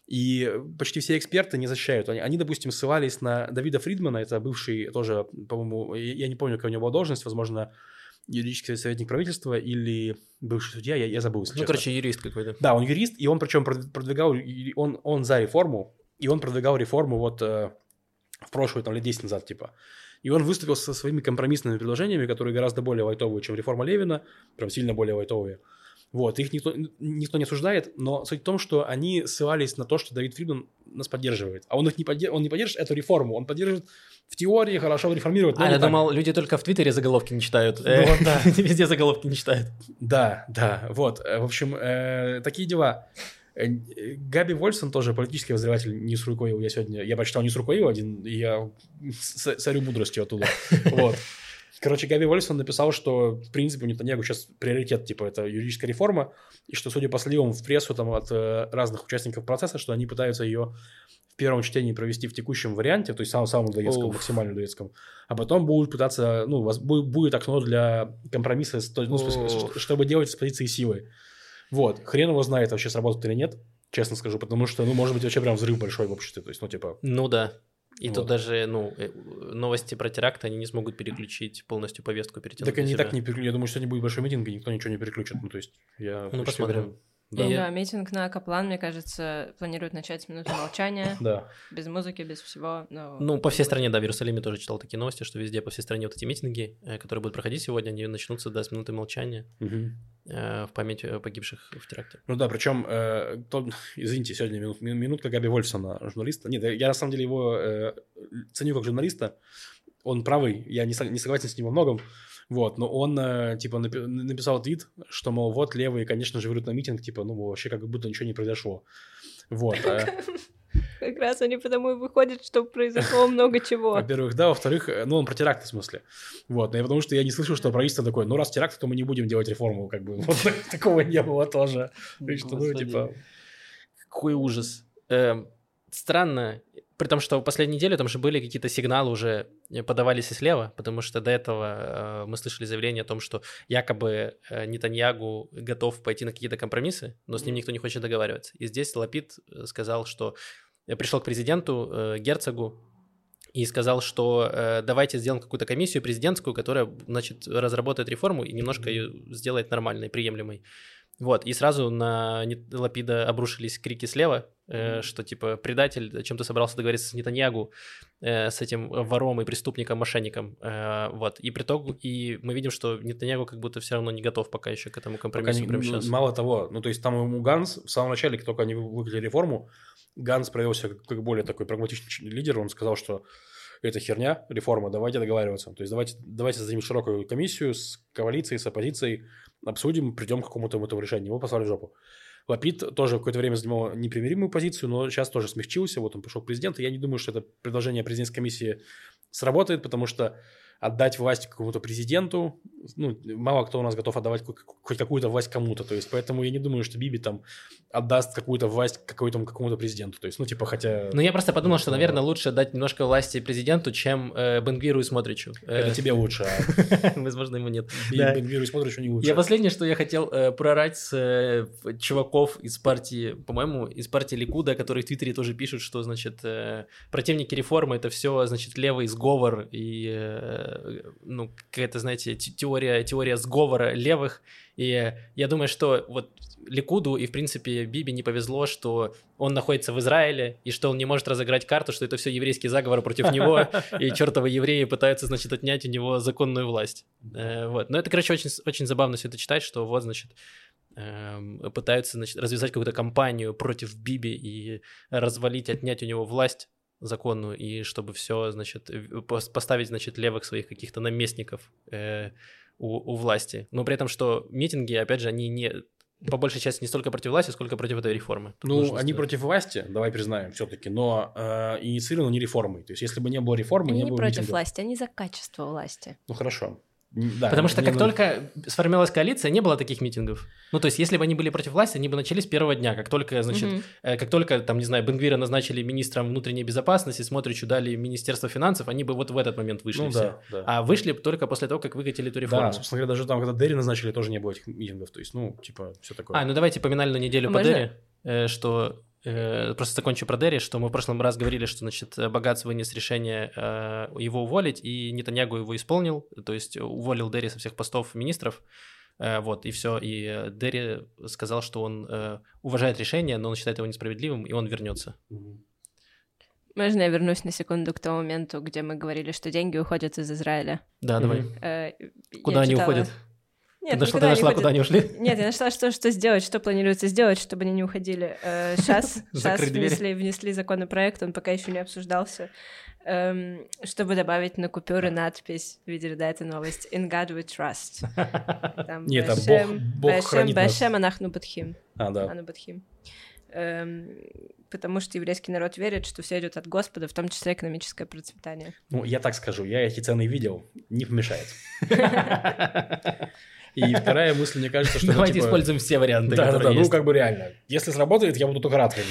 И почти все эксперты не защищают. Они, они, допустим, ссылались на Давида Фридмана, это бывший тоже, по-моему, я не помню, какая у него была должность, возможно, юридический советник правительства или бывший судья, я, я забыл, Ну, честно. короче, юрист какой-то. Да, он юрист, и он причем прод- продвигал, он, он за реформу, и он продвигал реформу вот э, в прошлую, там, лет 10 назад, типа. И он выступил со своими компромиссными предложениями, которые гораздо более лайтовые, чем реформа Левина, прям сильно более лайтовые. Вот, их никто, никто не осуждает, но суть в том, что они ссылались на то, что Давид Фридман нас поддерживает. А он их не, поддер- он не поддержит эту реформу, он поддержит в теории, хорошо реформирует. но А, я так. думал, люди только в Твиттере заголовки не читают. Ну вот да. [laughs] Везде заголовки не читают. Да, да, вот. Э, В общем, э, такие дела. Э, Габи Вольсон тоже политический обозреватель NEWSru.co.il. Я сегодня, я прочитал NEWSru.co.il один, и я [laughs] сорю мудростью оттуда. [laughs] Вот. Короче, Габи Вольсон написал, что, в принципе, у Нетаньягу сейчас приоритет, типа, это юридическая реформа, и что, судя по сливам в прессу там от э, разных участников процесса, что они пытаются ее в первом чтении провести в текущем варианте, то есть самом самом Уф. максимально людоедском, а потом будут пытаться, ну, воз- бу- будет окно для компромисса, ну, чтобы делать с позиции силы. Вот, хрен его знает, вообще сработает или нет, честно скажу, потому что, ну, может быть, вообще прям взрыв большой в обществе, то есть, ну, типа, Ну да. И Вот. тут даже, ну, э, новости про теракт, они не смогут переключить полностью повестку перед тем. так они так не переключат, я думаю, что сегодня будет большой митинг, и никто ничего не переключит, ну, то есть, я... Ну, посмотрим. уверен. Да. И, И- да, митинг на Каплан, мне кажется, планируют начать с минуты молчания, [laughs] Да. без музыки, без всего. но- Ну, по всей стране, да, в Иерусалиме тоже читал такие новости, что везде по всей стране вот эти митинги, э, которые будут проходить сегодня, они начнутся, да, с минуты молчания э, в память э, погибших в теракте. Ну да, причем, э, то- [laughs] извините, сегодня минут, ми- минутка Габи Вольфсона, журналиста. Нет, я на самом деле его э, ценю как журналиста. Он правый, я не, не согласен с ним во многом. Вот, но он, э, типа, напи- написал твит, что, мол, вот левые, конечно же, выйдут на митинг, типа, ну, вообще как будто ничего не произошло. Вот. э, Как раз они потому и выходят, что произошло много чего. Во-первых, да, во-вторых, э, ну, он про теракты в смысле. Вот, но я потому что я не слышал, что правительство такое, ну, раз теракт, то мы не будем делать реформу, как бы. [laughs] Вот такого не было тоже. Что, ну, типа... Какой ужас. Эм, странно, при том, что в последнюю неделю там же были какие-то сигналы уже э, подавались и слева, потому что до этого э, мы слышали заявление о том, что якобы э, Нетаньягу готов пойти на какие-то компромиссы, но с ним никто не хочет договариваться. И здесь Лапид э, сказал, что э, пришел к президенту э, Герцогу и сказал, что э, давайте сделаем какую-то комиссию президентскую, которая, значит, разработает реформу и немножко ее сделает нормальной, приемлемой. Вот, и сразу на Лапида обрушились крики слева, э, что типа предатель, чем-то собрался договориться с Нетаньягу, э, с этим вором и преступником, мошенником. Э, вот, и при итогу, и мы видим, что Нетаньягу как будто все равно не готов пока еще к этому компромиссу не- прямо сейчас. Мало того, ну то есть там ему Ганс в самом начале, как только они вы- выкатили реформу, Ганс проявил себя как, как более такой прагматичный лидер, он сказал, что это херня, реформа, давайте договариваться. То есть давайте, давайте создадим широкую комиссию с коалицией, с оппозицией, обсудим, придем к какому-то этому решению. Его послали в жопу. Лапид тоже какое-то время занимал непримиримую позицию, но сейчас тоже смягчился, вот он пришел к президенту. Я не думаю, что это предложение президентской комиссии сработает, потому что отдать власть какому-то президенту, ну, мало кто у нас готов отдавать хоть какую-то власть кому-то, то есть, поэтому я не думаю, что Биби там отдаст какую-то власть какой-то какому-то президенту, то есть, ну, типа, хотя... Ну, я просто подумал, что, Ну, наверное, лучше дать немножко власти президенту, чем э, Бенгвиру и Смотричу. Это Э, тебе лучше, а [laughs] Возможно, ему нет. Бен-Гвиру и смотришь, у не лучше. Я последнее, что я хотел э, прорать с э, чуваков из партии, по-моему, из партии Ликуда, которые в Твиттере тоже пишут, что, значит, противники реформы это все, значит, левый сговор и, ну, какая-то, знаете, те- теория, теория сговора левых. И я думаю, что вот Ликуду и, в принципе, Биби не повезло, что он находится в Израиле, и что он не может разыграть карту, что это все еврейский заговор против него, и чертовы евреи пытаются, значит, отнять у него законную власть. Э, вот. Но это, короче, очень, очень забавно все это читать, что вот, значит, эм, пытаются значит, развязать какую-то кампанию против Биби и развалить, отнять у него власть законную, и чтобы все, значит, поставить, значит, левых своих каких-то наместников э, у, у власти. Но при этом, что митинги, опять же, они не по большей части не столько против власти, сколько против этой реформы. Тут Ну, они сказать. против власти, давай признаем все-таки, но э, инициировано не реформой. То есть, если бы не было реформы, Они не не было против митингов. власти, они за качество власти. Ну, хорошо. Да, Потому что как ну- только сформировалась коалиция, не было таких митингов. Ну, то есть, если бы они были против власти, они бы начались с первого дня. Как только, значит, Мгм. э, как только, там, не знаю, Бенгвира назначили министром внутренней безопасности, Смотричу дали Министерство финансов, они бы вот в этот момент вышли Ну все. да, да. А вышли бы только после того, как выкатили эту реформу. Да, собственно говоря, даже там, когда Дерри назначили, тоже не было этих митингов. То есть, ну, типа, все такое. А, ну давайте поминальную неделю А по? Дерри, э, что... э, Просто закончу про Дерри, что мы в прошлом раз говорили, что, значит, Богатс вынес решение э, его уволить, и Нетаньягу его исполнил, то есть уволил Дерри со всех постов министров, Э, вот, и все. И э, Дерри сказал, что он э, уважает решение, но он считает его несправедливым, и он вернется. Можно я вернусь на секунду к тому моменту, где мы говорили, что деньги уходят из Израиля? Да, давай. Э, Куда они уходят? Нет, ты нашла, ты не нашла, уходят. куда они ушли? Нет, я нашла, что, что сделать, что планируется сделать, чтобы они не уходили. Сейчас, сейчас [laughs] Закрыть двери. внесли, внесли законопроект, он пока еще не обсуждался, эм, чтобы добавить на купюры надпись, видели, да, эту новость, «In God we trust». [laughs] Там Нет, «Бэшем- Бог- Бог хранит нас. Анахну бадхим». А, да. Ану бадхим. Эм, Потому что еврейский народ верит, что все идет от Господа, в том числе экономическое процветание. Ну, я так скажу, я эти цены видел, не помешает. [laughs] И вторая мысль, мне кажется, что... Давайте типа, используем все варианты, Да, да, которые да, ну есть. как бы реально. Если сработает, я буду только рад. [laughs]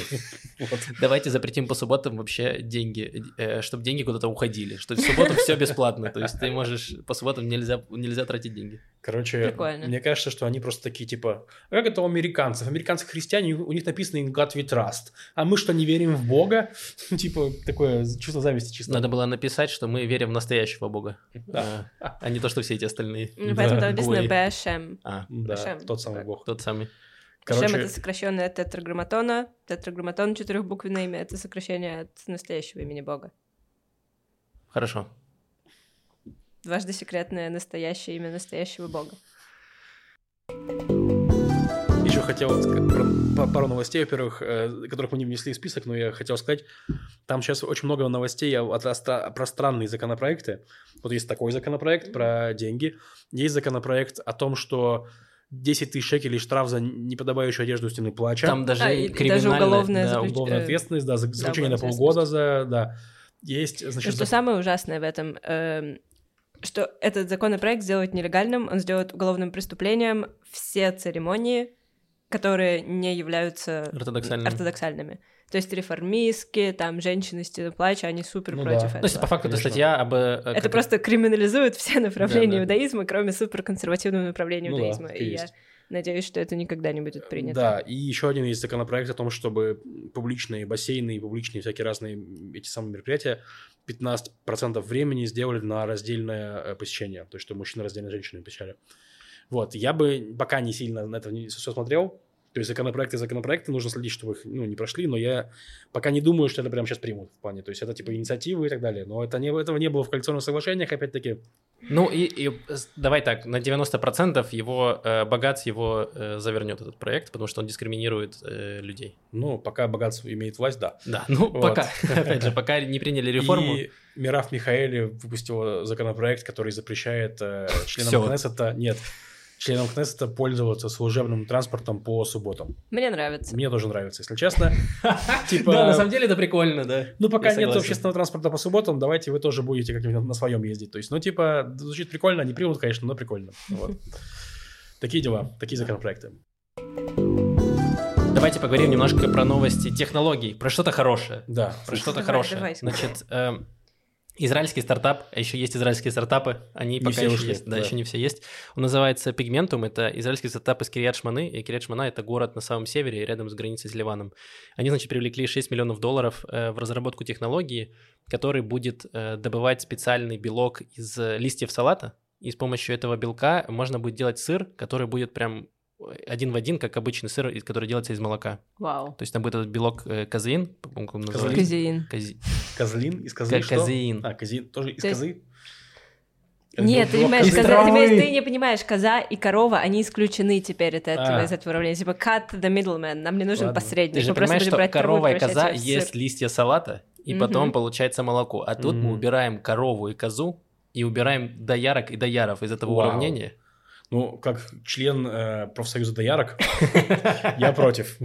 Вот. Давайте запретим по субботам вообще деньги, чтобы деньги куда-то уходили, что в субботу все бесплатно, то есть ты можешь по субботам нельзя нельзя тратить деньги. Короче, Прикольно. мне кажется, что они просто такие, типа, а как это у американцев? Американцы христиане, у них написано «In God we trust». А мы что, не верим в Бога? [laughs] Типа, такое чувство зависти чисто. Надо было написать, что мы верим в настоящего бога, Да. а а не то, что все эти остальные. Ну, Поэтому там [laughs] написано Гои. «Бэшем». А, Да, тот самый. Бог. тот самый. Шем Короче, это сокращенное от тетраграмматона. Тетраграмматон четырехбуквенное имя это сокращение от настоящего имени Бога. Хорошо. Дважды секретное настоящее имя настоящего Бога. еще хотел ска- про- па- пару новостей, во-первых, э, которых мы не внесли в список, но я хотел сказать, там сейчас очень много новостей от- про странные законопроекты. Вот есть такой законопроект про деньги, есть законопроект о том, что 10 тысяч шекелей штраф за неподобающую одежду у стены плача. Там даже А, и даже уголовное да, заключ- уголовная э, ответственность, да, за заключение на уголовная полгода за, да. Есть, Но значит, что за- самое ужасное в этом, эм, что этот законопроект сделает нелегальным, он сделает уголовным преступлением все церемонии, которые не являются Ортодоксальными. ортодоксальными. То есть реформистские, там, женщины с плача, они супер Ну против да. этого. То есть, по факту, это Конечно. статья об... э, Это как- просто криминализует все направления Да, да. иудаизма, кроме суперконсервативного направления Ну да, иудаизма. так и и я есть. Надеюсь, что это никогда не будет принято. Да, и еще один есть законопроект о том, чтобы публичные бассейны и публичные всякие разные эти самые мероприятия 15% времени сделали на раздельное э, посещение. То есть, что мужчины раздельно женщины посещали. Вот, я бы пока не сильно на это все смотрел. То есть, законопроекты законопроекты, нужно следить, чтобы их ну, не прошли, но я пока не думаю, что это прямо сейчас примут в плане. То есть, это типа инициативы и так далее. Но это не, этого не было в коалиционных соглашениях, опять-таки. Ну и, и давай так, на 90% его э, богат его э, завернет этот проект, потому что он дискриминирует э, людей. Ну, пока богатство имеет власть, да. Да, ну Вот. пока, [laughs] опять же, пока не приняли реформу. И Мираф Михаэли выпустила законопроект, который запрещает э, [laughs] членам. Кнессета, нет, членам Кнессета пользоваться служебным транспортом по субботам. Мне нравится. Мне тоже нравится, если честно. [laughs] Типа, Да, на самом деле это прикольно, да. ну пока нет общественного транспорта по субботам, давайте вы тоже будете как-нибудь на своем ездить. То есть, ну типа, звучит прикольно, не примут, конечно, но прикольно. Вот. Такие дела, такие законопроекты. Давайте поговорим немножко про новости технологий, про что-то хорошее. Да. Про что-то хорошее. Значит, израильский стартап, а еще есть израильские стартапы, они Не пока еще ушли, есть, да, да. еще не все есть. Он называется Pigmentum, это израильский стартап из Кириат Шманы, и Кириат Шмана это город на самом севере, рядом с границей с Ливаном. Они, значит, привлекли 6 миллионов долларов э, в разработку технологии, который будет э, добывать специальный белок из листьев салата, и с помощью этого белка можно будет делать сыр, который будет прям один в один, как обычный сыр, из- который делается из молока. Вау. То есть там будет этот белок э, казеин, по-моему, называется. Казеин. Козлин из козы Ка- что? казеин. А, казин тоже из То есть- козы? Нет, ты понимаешь, коза, ты, понимаешь, ты не понимаешь, коза и корова, они исключены теперь от этого, А. из этого уравнения. Типа cut the middleman, нам не нужен Ладно. посредник. Ты же Мы понимаешь, что корова и коза её в ест сыр. листья салата, и Мгм. потом получается молоко. А тут мы Мгм. убираем корову и козу, и убираем доярок и дояров из этого Вау. уравнения. Ну, как член э, профсоюза доярок, [laughs] я против.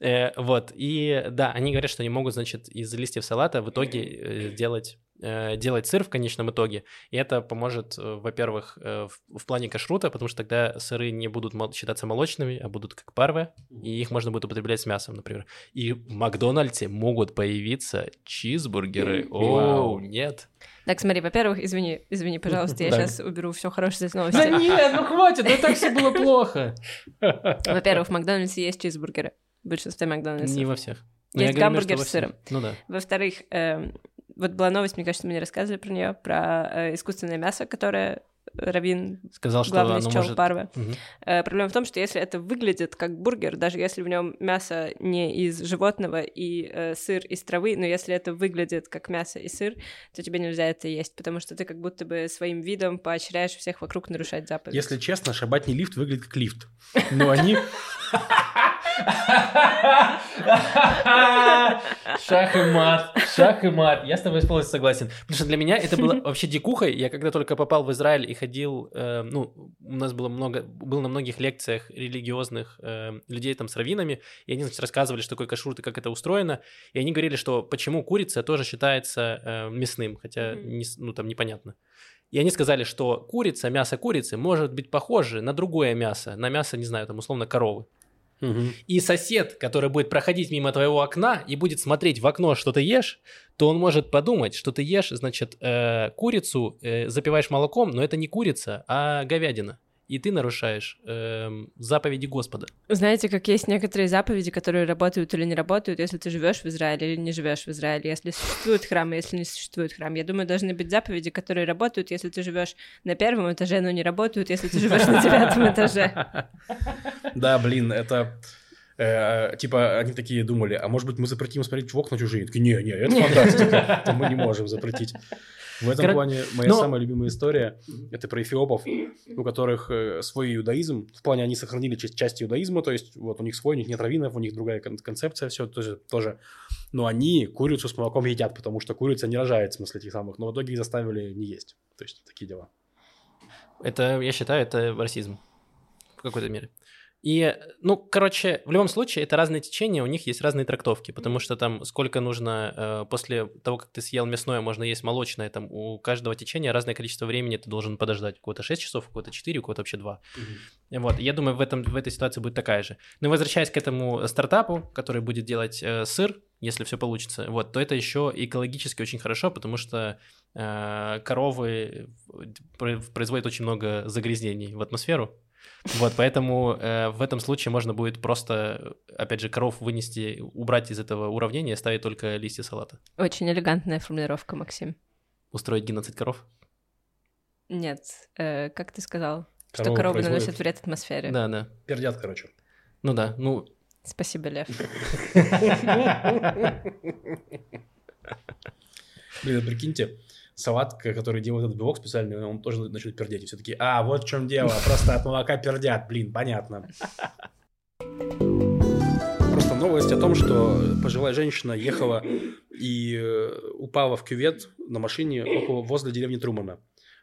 Э, вот, и да, они говорят, что они могут, значит, из листьев салата в итоге э, сделать э, делать сыр в конечном итоге. И это поможет, э, во-первых, э, в, в плане кашрута, потому что тогда сыры не будут считаться молочными, а будут как парвы, и их можно будет употреблять с мясом, например. И в Макдональдсе могут появиться чизбургеры. О, нет. Так, смотри, во-первых, извини, извини, пожалуйста, я сейчас уберу все хорошее из новости. Да нет, ну хватит, ну так все было плохо. [laughs] Во-первых, в Макдональдсе есть чизбургеры. В большинстве Макдональдсов. Не во всех. Но Есть гамбургер с сыром. Ну да. Во-вторых, эм, вот была новость, мне кажется, мне рассказывали про нее, про э, искусственное мясо, которое Равин Сказал, что главный счел может... парвы. Мгм. Э, проблема в том, что если это выглядит как бургер, даже если в нем мясо не из животного и э, сыр из травы, но если это выглядит как мясо и сыр, то тебе нельзя это есть, потому что ты как будто бы своим видом поощряешь всех вокруг нарушать заповедь. Если честно, шабатний лифт выглядит как лифт. Но они... [laughs] Шах и мат, шах и мат. Я с тобой полностью согласен. Потому что для меня это было [laughs] вообще дикухой. Я когда только попал в Израиль и ходил, э, ну, у нас было много, был на многих лекциях религиозных э, людей там с раввинами, и они, значит, рассказывали, что такое кашрут и как это устроено, и они говорили, что почему курица тоже считается э, мясным, хотя, не, ну, там непонятно. И они сказали, что курица, мясо курицы может быть похоже на другое мясо, на мясо, не знаю, там, условно, коровы. Мгм. И сосед, который будет проходить мимо твоего окна и будет смотреть в окно, что ты ешь, то он может подумать, что ты ешь, значит, э, курицу, э, запиваешь молоком, но это не курица, а говядина. И ты нарушаешь эм, заповеди Господа. Знаете, как есть некоторые заповеди, которые работают или не работают, если ты живешь в Израиле или не живешь в Израиле, если существует храм, если не существует храм. Я думаю, должны быть заповеди, которые работают, если ты живешь на первом этаже, но не работают, если ты живешь на [laughs] девятом этаже. Да, блин, это... э, типа, они такие думали, а может быть мы запретим смотреть в окна чужие? Такие, не, не, это фантастика, это мы не можем запретить. В этом Кор- плане моя но- самая любимая история это про эфиопов, у которых э, свой иудаизм. В плане они сохранили часть, часть иудаизма, то есть вот у них свой, у них нет раввинов, у них другая кон- концепция, все тоже, тоже. Но они курицу с молоком едят, потому что курица не рожает, в смысле этих самых, но в итоге их заставили не есть. То есть такие дела. Это, я считаю, это расизм в какой-то мере. И, ну, короче, в любом случае, это разные течения, у них есть разные трактовки, потому что там сколько нужно э, после того, как ты съел мясное, можно есть молочное, там у каждого течения разное количество времени ты должен подождать. У кого-то 6 часов, у кого-то 4, у кого-то вообще 2. Вот, я думаю, в, этом, в этой ситуации будет такая же. Но возвращаясь к этому стартапу, который будет делать э, сыр, если все получится, вот, то это еще экологически очень хорошо, потому что э, коровы про- производят очень много загрязнений в атмосферу. Вот, поэтому э, в этом случае можно будет просто, опять же, коров вынести, убрать из этого уравнения, оставить только листья салата. Очень элегантная формулировка, Максим. Устроить геноцид коров? Нет, э, как ты сказал? что Коровы коровы производят- наносят вред атмосфере. Да, да. Пердят, короче. Ну да, ну, Спасибо, Лев. [laughs] Блин, прикиньте, салат, который делает этот белок специальный, он тоже начнет пердеть. И все таки а, вот в чем дело, просто от молока пердят. Блин, понятно. Просто новость о том, что пожилая женщина ехала и э, упала в кювет на машине около, возле деревни Трумана.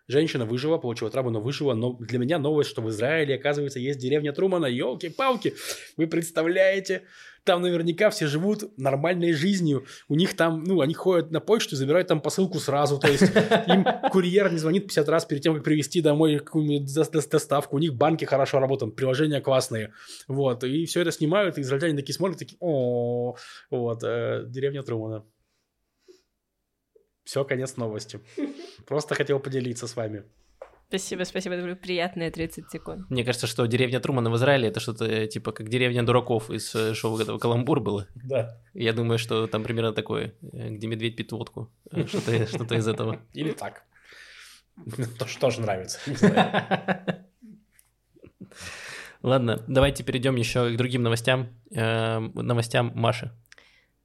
Женщина выжила, получила травму, но выжила. Но для меня новость, что в Израиле, оказывается, есть деревня Трумана. Елки-палки! Вы представляете? Там наверняка все живут нормальной жизнью. У них там, ну, они ходят на почту, забирают там посылку сразу. То есть им курьер не звонит 50 раз перед тем, как привезти домой какую-нибудь дос- дос- доставку. У них банки хорошо работают, приложения классные. Вот. И все это снимают, и израильтяне такие смотрят, такие, о Вот. э, Деревня Трумана. Все, конец новости. Просто хотел поделиться с вами. Спасибо, спасибо, это были приятные 30 секунд. мне кажется, что деревня Трумана в Израиле это что-то э, типа как деревня дураков из э, шоу этого «Каламбур» было. Да. Я думаю, что там примерно такое, э, где медведь пьет водку. Что-то что-то из этого. Или так. Тоже, тоже нравится. Ладно, давайте перейдем еще к другим новостям. Эм, Новостям Маши.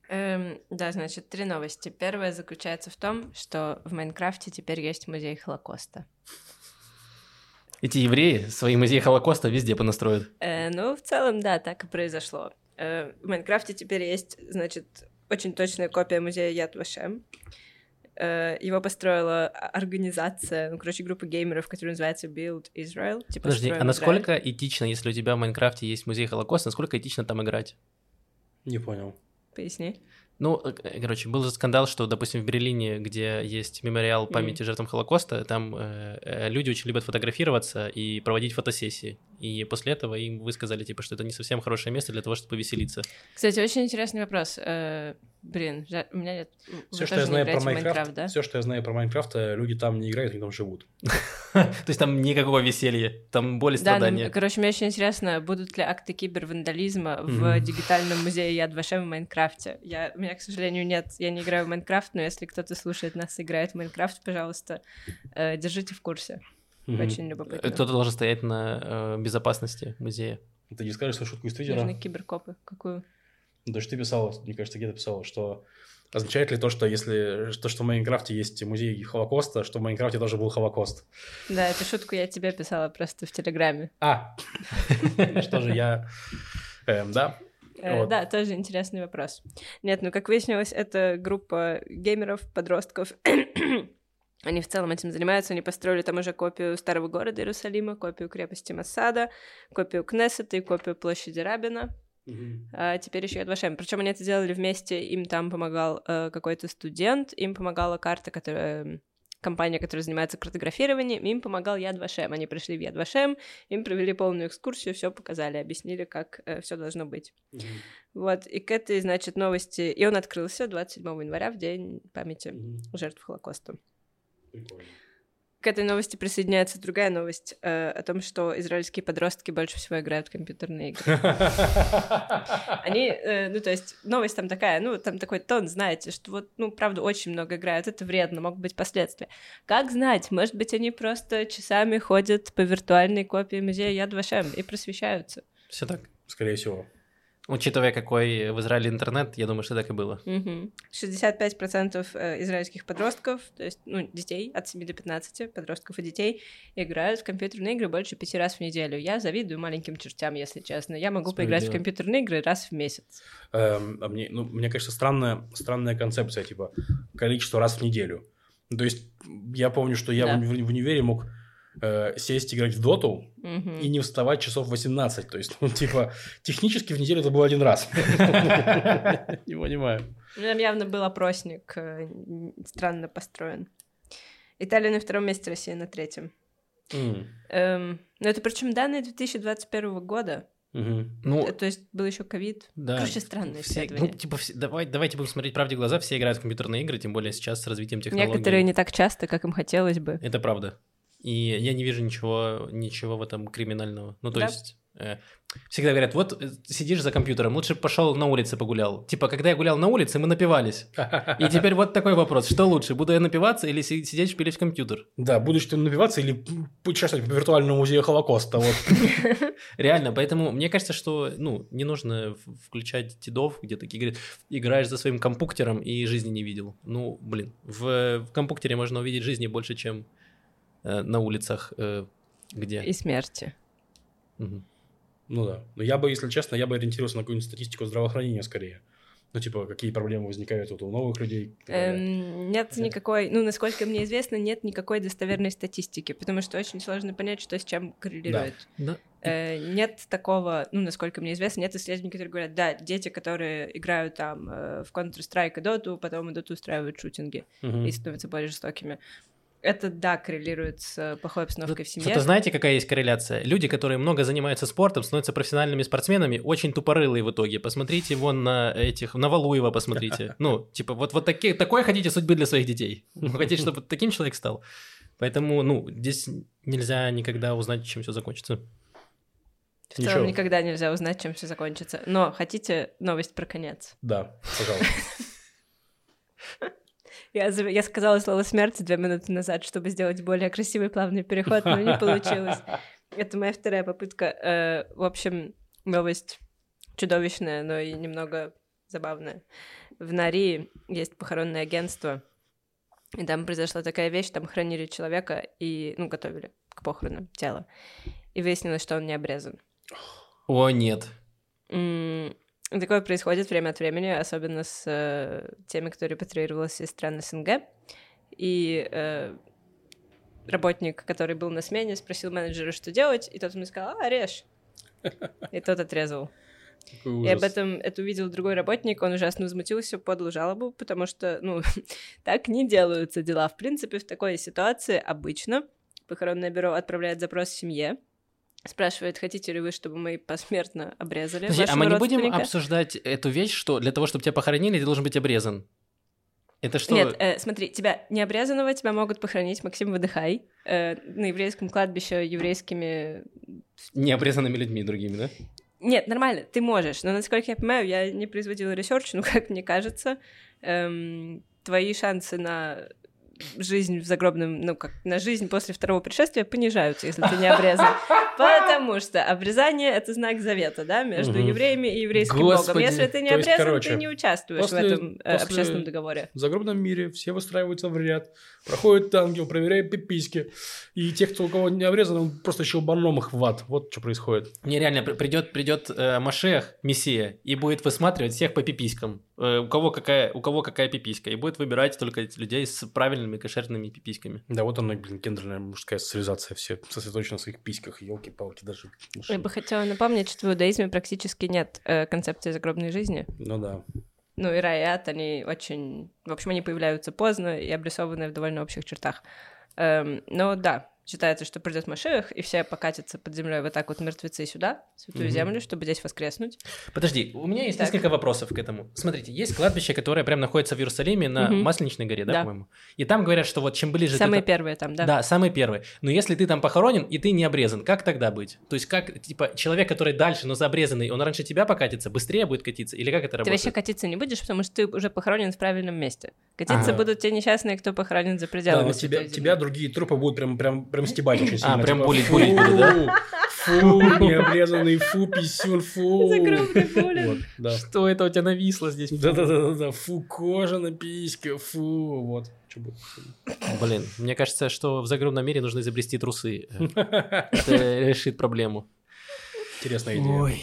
Эм, да, значит, три новости. Первая заключается в том, что в Майнкрафте теперь есть музей Холокоста. Эти евреи свои музеи Холокоста везде понастроят. Э, ну, в целом, да, так и произошло. Э, в Майнкрафте теперь есть, значит, очень точная копия музея Яд Вашем. Э, его построила организация, ну, короче, группа геймеров, которая называется Build Israel. Типа Подожди, «Строим а насколько Израиль». этично, если у тебя в Майнкрафте есть музей Холокоста, насколько этично там играть? Не понял. Поясни. Ну, э, короче, был же скандал, что, допустим, в Берлине, где есть мемориал памяти жертвам Холокоста, там э, э, люди очень любят фотографироваться и проводить фотосессии. И после этого им высказали, типа, что это не совсем хорошее место для того, чтобы повеселиться. Кстати, очень интересный вопрос. Э, блин, у меня нет... вы Все, что я знаю про Майнкрафт, да? все, что я знаю про Майнкрафт, люди там не играют, они там живут. [laughs] То есть там никакого веселья, там боль и Да, ну, страдания. короче, мне очень интересно, будут ли акты кибервандализма в дигитальном музее Яд Вашем в Майнкрафте. Я, у меня, к сожалению, нет, я не играю в Майнкрафт, но если кто-то слушает нас и играет в Майнкрафт, пожалуйста, э, держите в курсе. Мгм. Очень любопытно. Кто-то должен стоять на э, безопасности музея. Ты не скажешь свою шутку из Твиттера? Нужны киберкопы. Какую? Даже ты писала, мне кажется, где-то писала, что означает ли то, что если то, что в Майнкрафте есть музей Холокоста, что в Майнкрафте тоже был Холокост? Да, эту шутку я тебе писала просто в Телеграме. А, [laughs] что же я... эм, Да, Э, Вот. Да, тоже интересный вопрос. Нет, ну, как выяснилось, это группа геймеров, подростков. Они в целом этим занимаются. Они построили там уже копию старого города Иерусалима, копию крепости Масада, копию Кнессета и копию площади Рабина. А теперь еще и Вашем. Причем они это делали вместе. Им там помогал э, какой-то студент, им помогала карта, которая компания, которая занимается картографированием, им помогал Яд Вашем. Они пришли в Яд Вашем, им провели полную экскурсию, все показали, объяснили, как все должно быть. Вот, и к этой, значит, новости... И он открылся 27 января, в день памяти жертв Холокоста. Прикольно. К этой новости присоединяется другая новость э, о том, что израильские подростки больше всего играют в компьютерные игры. [laughs] Они, э, ну, то есть, новость там такая, ну, там такой тон, знаете, что вот, ну, правда, очень много играют, это вредно, могут быть последствия. Как знать, может быть, они просто часами ходят по виртуальной копии музея Яд Вашем и просвещаются. Все так. Скорее всего. Учитывая, какой в Израиле интернет, я думаю, что так и было. Мгм. 65% э, израильских подростков, то есть, ну, детей от 7 до 15, подростков и детей, играют в компьютерные игры больше пяти раз в неделю. Я завидую маленьким чертям, если честно. Я могу поиграть в компьютерные игры раз в месяц. Эм, а мне, ну, мне кажется, странная, странная концепция, типа, количество раз в неделю. То есть, я помню, что я Да. в, в универе мог э, сесть играть в доту Мгм. и не вставать часов 18. То есть, [laughs] ну, типа, технически в неделю это был один раз. [laughs] Не понимаю. Ну, Там явно был опросник, э, странно построен. Италия на втором месте, Россия на третьем. Эм, но это причем данные 2021 года. мгм. Ну, Э, То есть был еще ковид. да. Короче, странное Все, ну, типа, все- давай, давайте будем смотреть правде в глаза, все играют в компьютерные игры, тем более сейчас с развитием технологий. Некоторые не так часто, как им хотелось бы. Это правда. И я не вижу ничего, ничего в этом криминального. Ну, то Да. есть, э, всегда говорят, вот э, сидишь за компьютером, лучше пошел на улице погулял. Типа, когда я гулял на улице, мы напивались. И теперь вот такой вопрос, что лучше, буду я напиваться или си- сидеть шпилить в компьютер? Да, будешь ты напиваться или путешествовать по виртуальному музею Холокоста. Вот. [laughs] Реально, поэтому мне кажется, что, ну, не нужно включать дедов, где такие говорят, играешь за своим компуктером и жизни не видел. Ну, блин, в, в компуктере можно увидеть жизни больше, чем на улицах, э, где... И смерти. Мгм. Ну да. Но я бы, если честно, я бы ориентировался на какую-нибудь статистику здравоохранения скорее. Ну, типа, какие проблемы возникают вот у новых людей. Эм, нет никакой, ну, насколько мне известно, нет никакой достоверной статистики, потому что очень сложно понять, что с чем коррелирует. Да. Э, нет такого, ну, насколько мне известно, нет исследований, которые говорят, да, дети, которые играют там э, в Counter-Strike и Dota, потом идут устраивают шутинги Мгм. и становятся более жестокими. Это, да, коррелирует с плохой обстановкой в семье. Зато знаете, какая есть корреляция? Люди, которые много занимаются спортом, становятся профессиональными спортсменами, очень тупорылые в итоге. Посмотрите вон на этих, на Валуева посмотрите. [laughs] Ну, типа, вот, вот такие, такое хотите судьбы для своих детей. Вы хотите, чтобы таким человек стал? Поэтому, ну, здесь нельзя никогда узнать, чем все закончится. В целом Ничего. никогда нельзя узнать, чем все закончится. Но хотите новость про конец? Да, пожалуйста. [laughs] Я, я сказала слово смерти две минуты назад, чтобы сделать более красивый плавный переход, но не получилось. [laughs] Это моя вторая попытка. Э, В общем, новость чудовищная, но и немного забавная. В Нарии есть похоронное агентство, и там произошла такая вещь, там хранили человека и, ну, готовили к похоронам тело. И выяснилось, что он не обрезан. О, нет. Такое происходит время от времени, особенно с э, теми, кто репатриировался из стран СНГ. И э, работник, который был на смене, спросил менеджера, что делать, и тот ему сказал, а, режь. И тот отрезал. И об этом это увидел другой работник, он ужасно возмутился, подал жалобу, потому что, ну, [laughs] так не делаются дела. В принципе, в такой ситуации обычно похоронное бюро отправляет запрос семье, спрашивает, хотите ли вы, чтобы мы посмертно обрезали Подожди, а мы не будем родственника?» обсуждать эту вещь, что для того, чтобы тебя похоронили, ты должен быть обрезан. Это что? Нет, э, смотри, тебя не обрезанного тебя могут похоронить, Максим, выдыхай, э, на еврейском кладбище еврейскими... Необрезанными людьми другими, да? Нет, нормально, ты можешь, но, насколько я понимаю, я не производила research, но, как мне кажется, эм, твои шансы на жизнь в загробном, ну, как на жизнь после второго пришествия понижаются, если ты не обрезан. [laughs] Потому что обрезание — это знак завета, да, между евреями и еврейским богом. Господи. Если ты не есть, обрезан, короче, ты не участвуешь после- в этом э, общественном договоре. В загробном мире все выстраиваются в ряд, проходит ангел, проверяет пиписьки, и тех, кто у кого не обрезан, он просто щелбаном их в ад. Вот что происходит. Не, реально, при- придет, придет э, Машех, Мессия, и будет высматривать всех по пиписькам. Э, у, кого какая, у кого какая пиписька. И будет выбирать только людей с правильными кошерными пиписьками. Да, вот она, блин, гендерная мужская социализация, все сосредоточены на своих письках, елки-палки даже. Я бы хотела напомнить, что в иудаизме практически нет э, концепции загробной жизни. Ну да. Ну, и рай и ад, они очень... В общем, они появляются поздно и обрисованы в довольно общих чертах. Эм, но да, считается, что придет Машех, и все покатятся под землей вот так вот мертвецы сюда, в святую Мгм. землю, чтобы здесь воскреснуть. Подожди, у меня есть Так. несколько вопросов к этому. Смотрите, есть кладбище, которое прям находится в Иерусалиме на Мгм. Масленичной горе, да, Да. по-моему? И там говорят, что вот чем ближе Самые ты... первые там, да. Да, самый первый. Но если ты там похоронен, и ты не обрезан, как тогда быть? То есть как, типа, человек, который дальше, но заобрезанный, он раньше тебя покатится, быстрее будет катиться? Или как это Ты работает? вообще катиться не будешь, потому что ты уже похоронен в правильном месте. Катиться Ага. будут те несчастные, кто похоронен за Да, пределами но святой тебя, тебя другие трупы будут прям, прям, прям стебать очень [clears throat] сильно. А, прям типа, булить, фу, булить да? Фу, необрезанный, фу, писюн, фу. Вот, да. Что это у тебя нависло здесь? Да-да-да, фу, кожа на письке, фу, вот. Блин, мне кажется, что в загробном мире нужно изобрести трусы. [laughs] Это решит проблему. Интересная идея.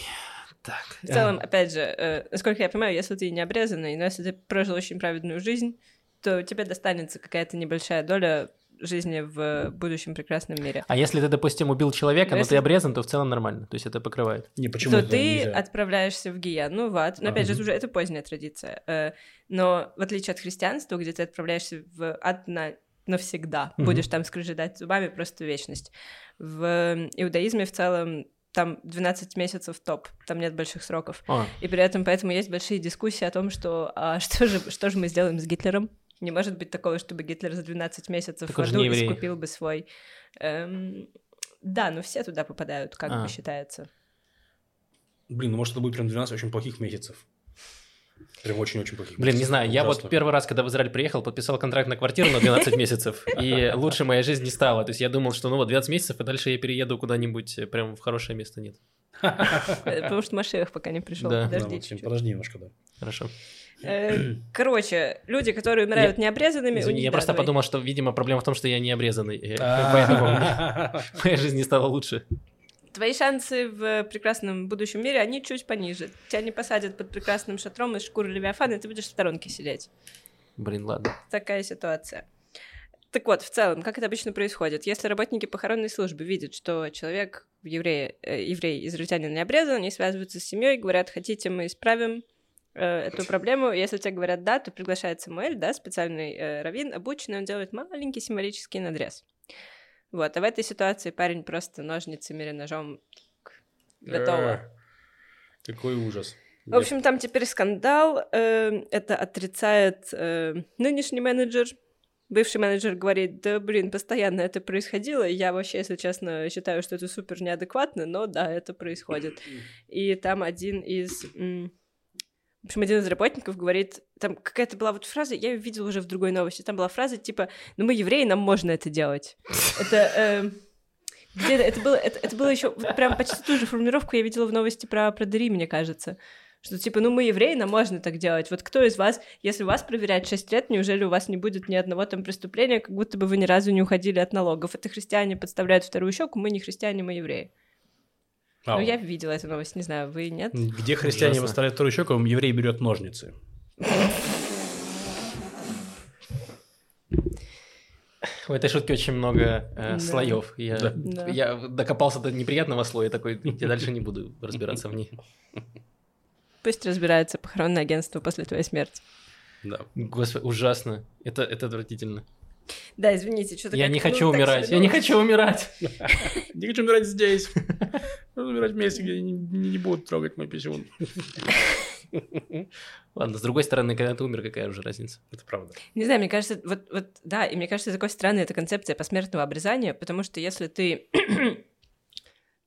Так. В целом, опять же, э, насколько я понимаю, если ты не обрезанный, но если ты прожил очень праведную жизнь, то тебе достанется какая-то небольшая доля жизни в будущем прекрасном мире. А если ты, допустим, убил человека, Но но если- ты обрезан, то в целом нормально. То есть это покрывает. Не, почему то ты нельзя? отправляешься в Гиену, в ад. Но опять Ага. же, уже это поздняя традиция. Э, Но в отличие от христианства, где ты отправляешься в ад на навсегда, Мгм. будешь там скрежетать зубами просто вечность. В иудаизме в целом там 12 месяцев топ, там нет больших сроков. А, И при этом поэтому есть большие дискуссии о том, что а что же, что же мы сделаем с Гитлером? Не может быть такого, чтобы Гитлер за 12 месяцев Так в аду не искупил бы свой... Эм, Да, но все туда попадают, как А. бы считается. Блин, ну может это будет прям 12 очень плохих месяцев. Прям очень-очень плохих Блин, не месяцев. знаю, я вот первый раз, когда в Израиль приехал, подписал контракт на квартиру на 12 месяцев, и лучше моя жизнь не стала. То есть я думал, что ну вот 12 месяцев, и дальше я перееду куда-нибудь э, прям в хорошее место. Нет. Э, Потому что Машех пока не пришел. Да. Да, Подожди Максим, чуть-чуть. подожди немножко, да. Хорошо. Э, Короче, люди, которые умирают необрезанными... у Извини, них- я просто подумал, что, видимо, проблема в том, что я не обрезанный. э, А. [laughs] Поэтому [laughs] моя жизнь не стала лучше. Твои шансы в прекрасном будущем мире, они чуть пониже. Тебя не посадят под прекрасным шатром из шкуры Левиафана, и ты будешь в сторонке сидеть. Блин, ладно. Такая ситуация. Так вот, в целом, как это обычно происходит? Если работники похоронной службы видят, что человек, еврей, э, еврей израильтянин не обрезан, они связываются с семьей, говорят, хотите, мы исправим эту проблему. Если тебе говорят да, то приглашает Самуэль, да, специальный э, раввин, обученный, он делает маленький символический надрез. Вот, а в этой ситуации парень просто ножницами или ножом готово. Э, Какой ужас. В общем, там теперь скандал. э, Это отрицает э, нынешний менеджер. Бывший менеджер говорит, да, блин, постоянно это происходило. Я вообще, если честно, считаю, что это супер неадекватно, но да, это происходит. [laughs] И там один из... В общем, один из работников говорит, там какая-то была вот фраза, я ее видела уже в другой новости, там была фраза типа, ну мы евреи, нам можно это делать. Это... э, где это было, это, это было еще прям почти ту же формулировку я видела в новости про, про Дери, мне кажется. Что типа, ну мы евреи, нам можно так делать. Вот кто из вас, если вас проверяют 6 лет, неужели у вас не будет ни одного там преступления, как будто бы вы ни разу не уходили от налогов? Это христиане подставляют вторую щеку, мы не христиане, мы евреи. А, Ну, я видела эту новость, не знаю, вы нет? Где христиане Ужасно. выставляют вторую щеку, еврей берет ножницы. В этой шутке очень много э, Да. слоев. Я. Да. я докопался до неприятного слоя, такой, я дальше не буду разбираться в ней. Пусть разбирается похоронное агентство после твоей смерти. Да. Господи, ужасно. Это, это отвратительно. Да, извините, что-то Я не хочу ну, так умирать. Я не хочу умирать. Не хочу умирать здесь. Хочу умирать в месте, где не, не будут трогать мой писюн. Ладно, с другой стороны, когда ты умер, какая уже разница? Это правда. Не знаю, мне кажется, вот, вот, да, и мне кажется, такой странной эта концепция посмертного обрезания, потому что если ты... [clears throat]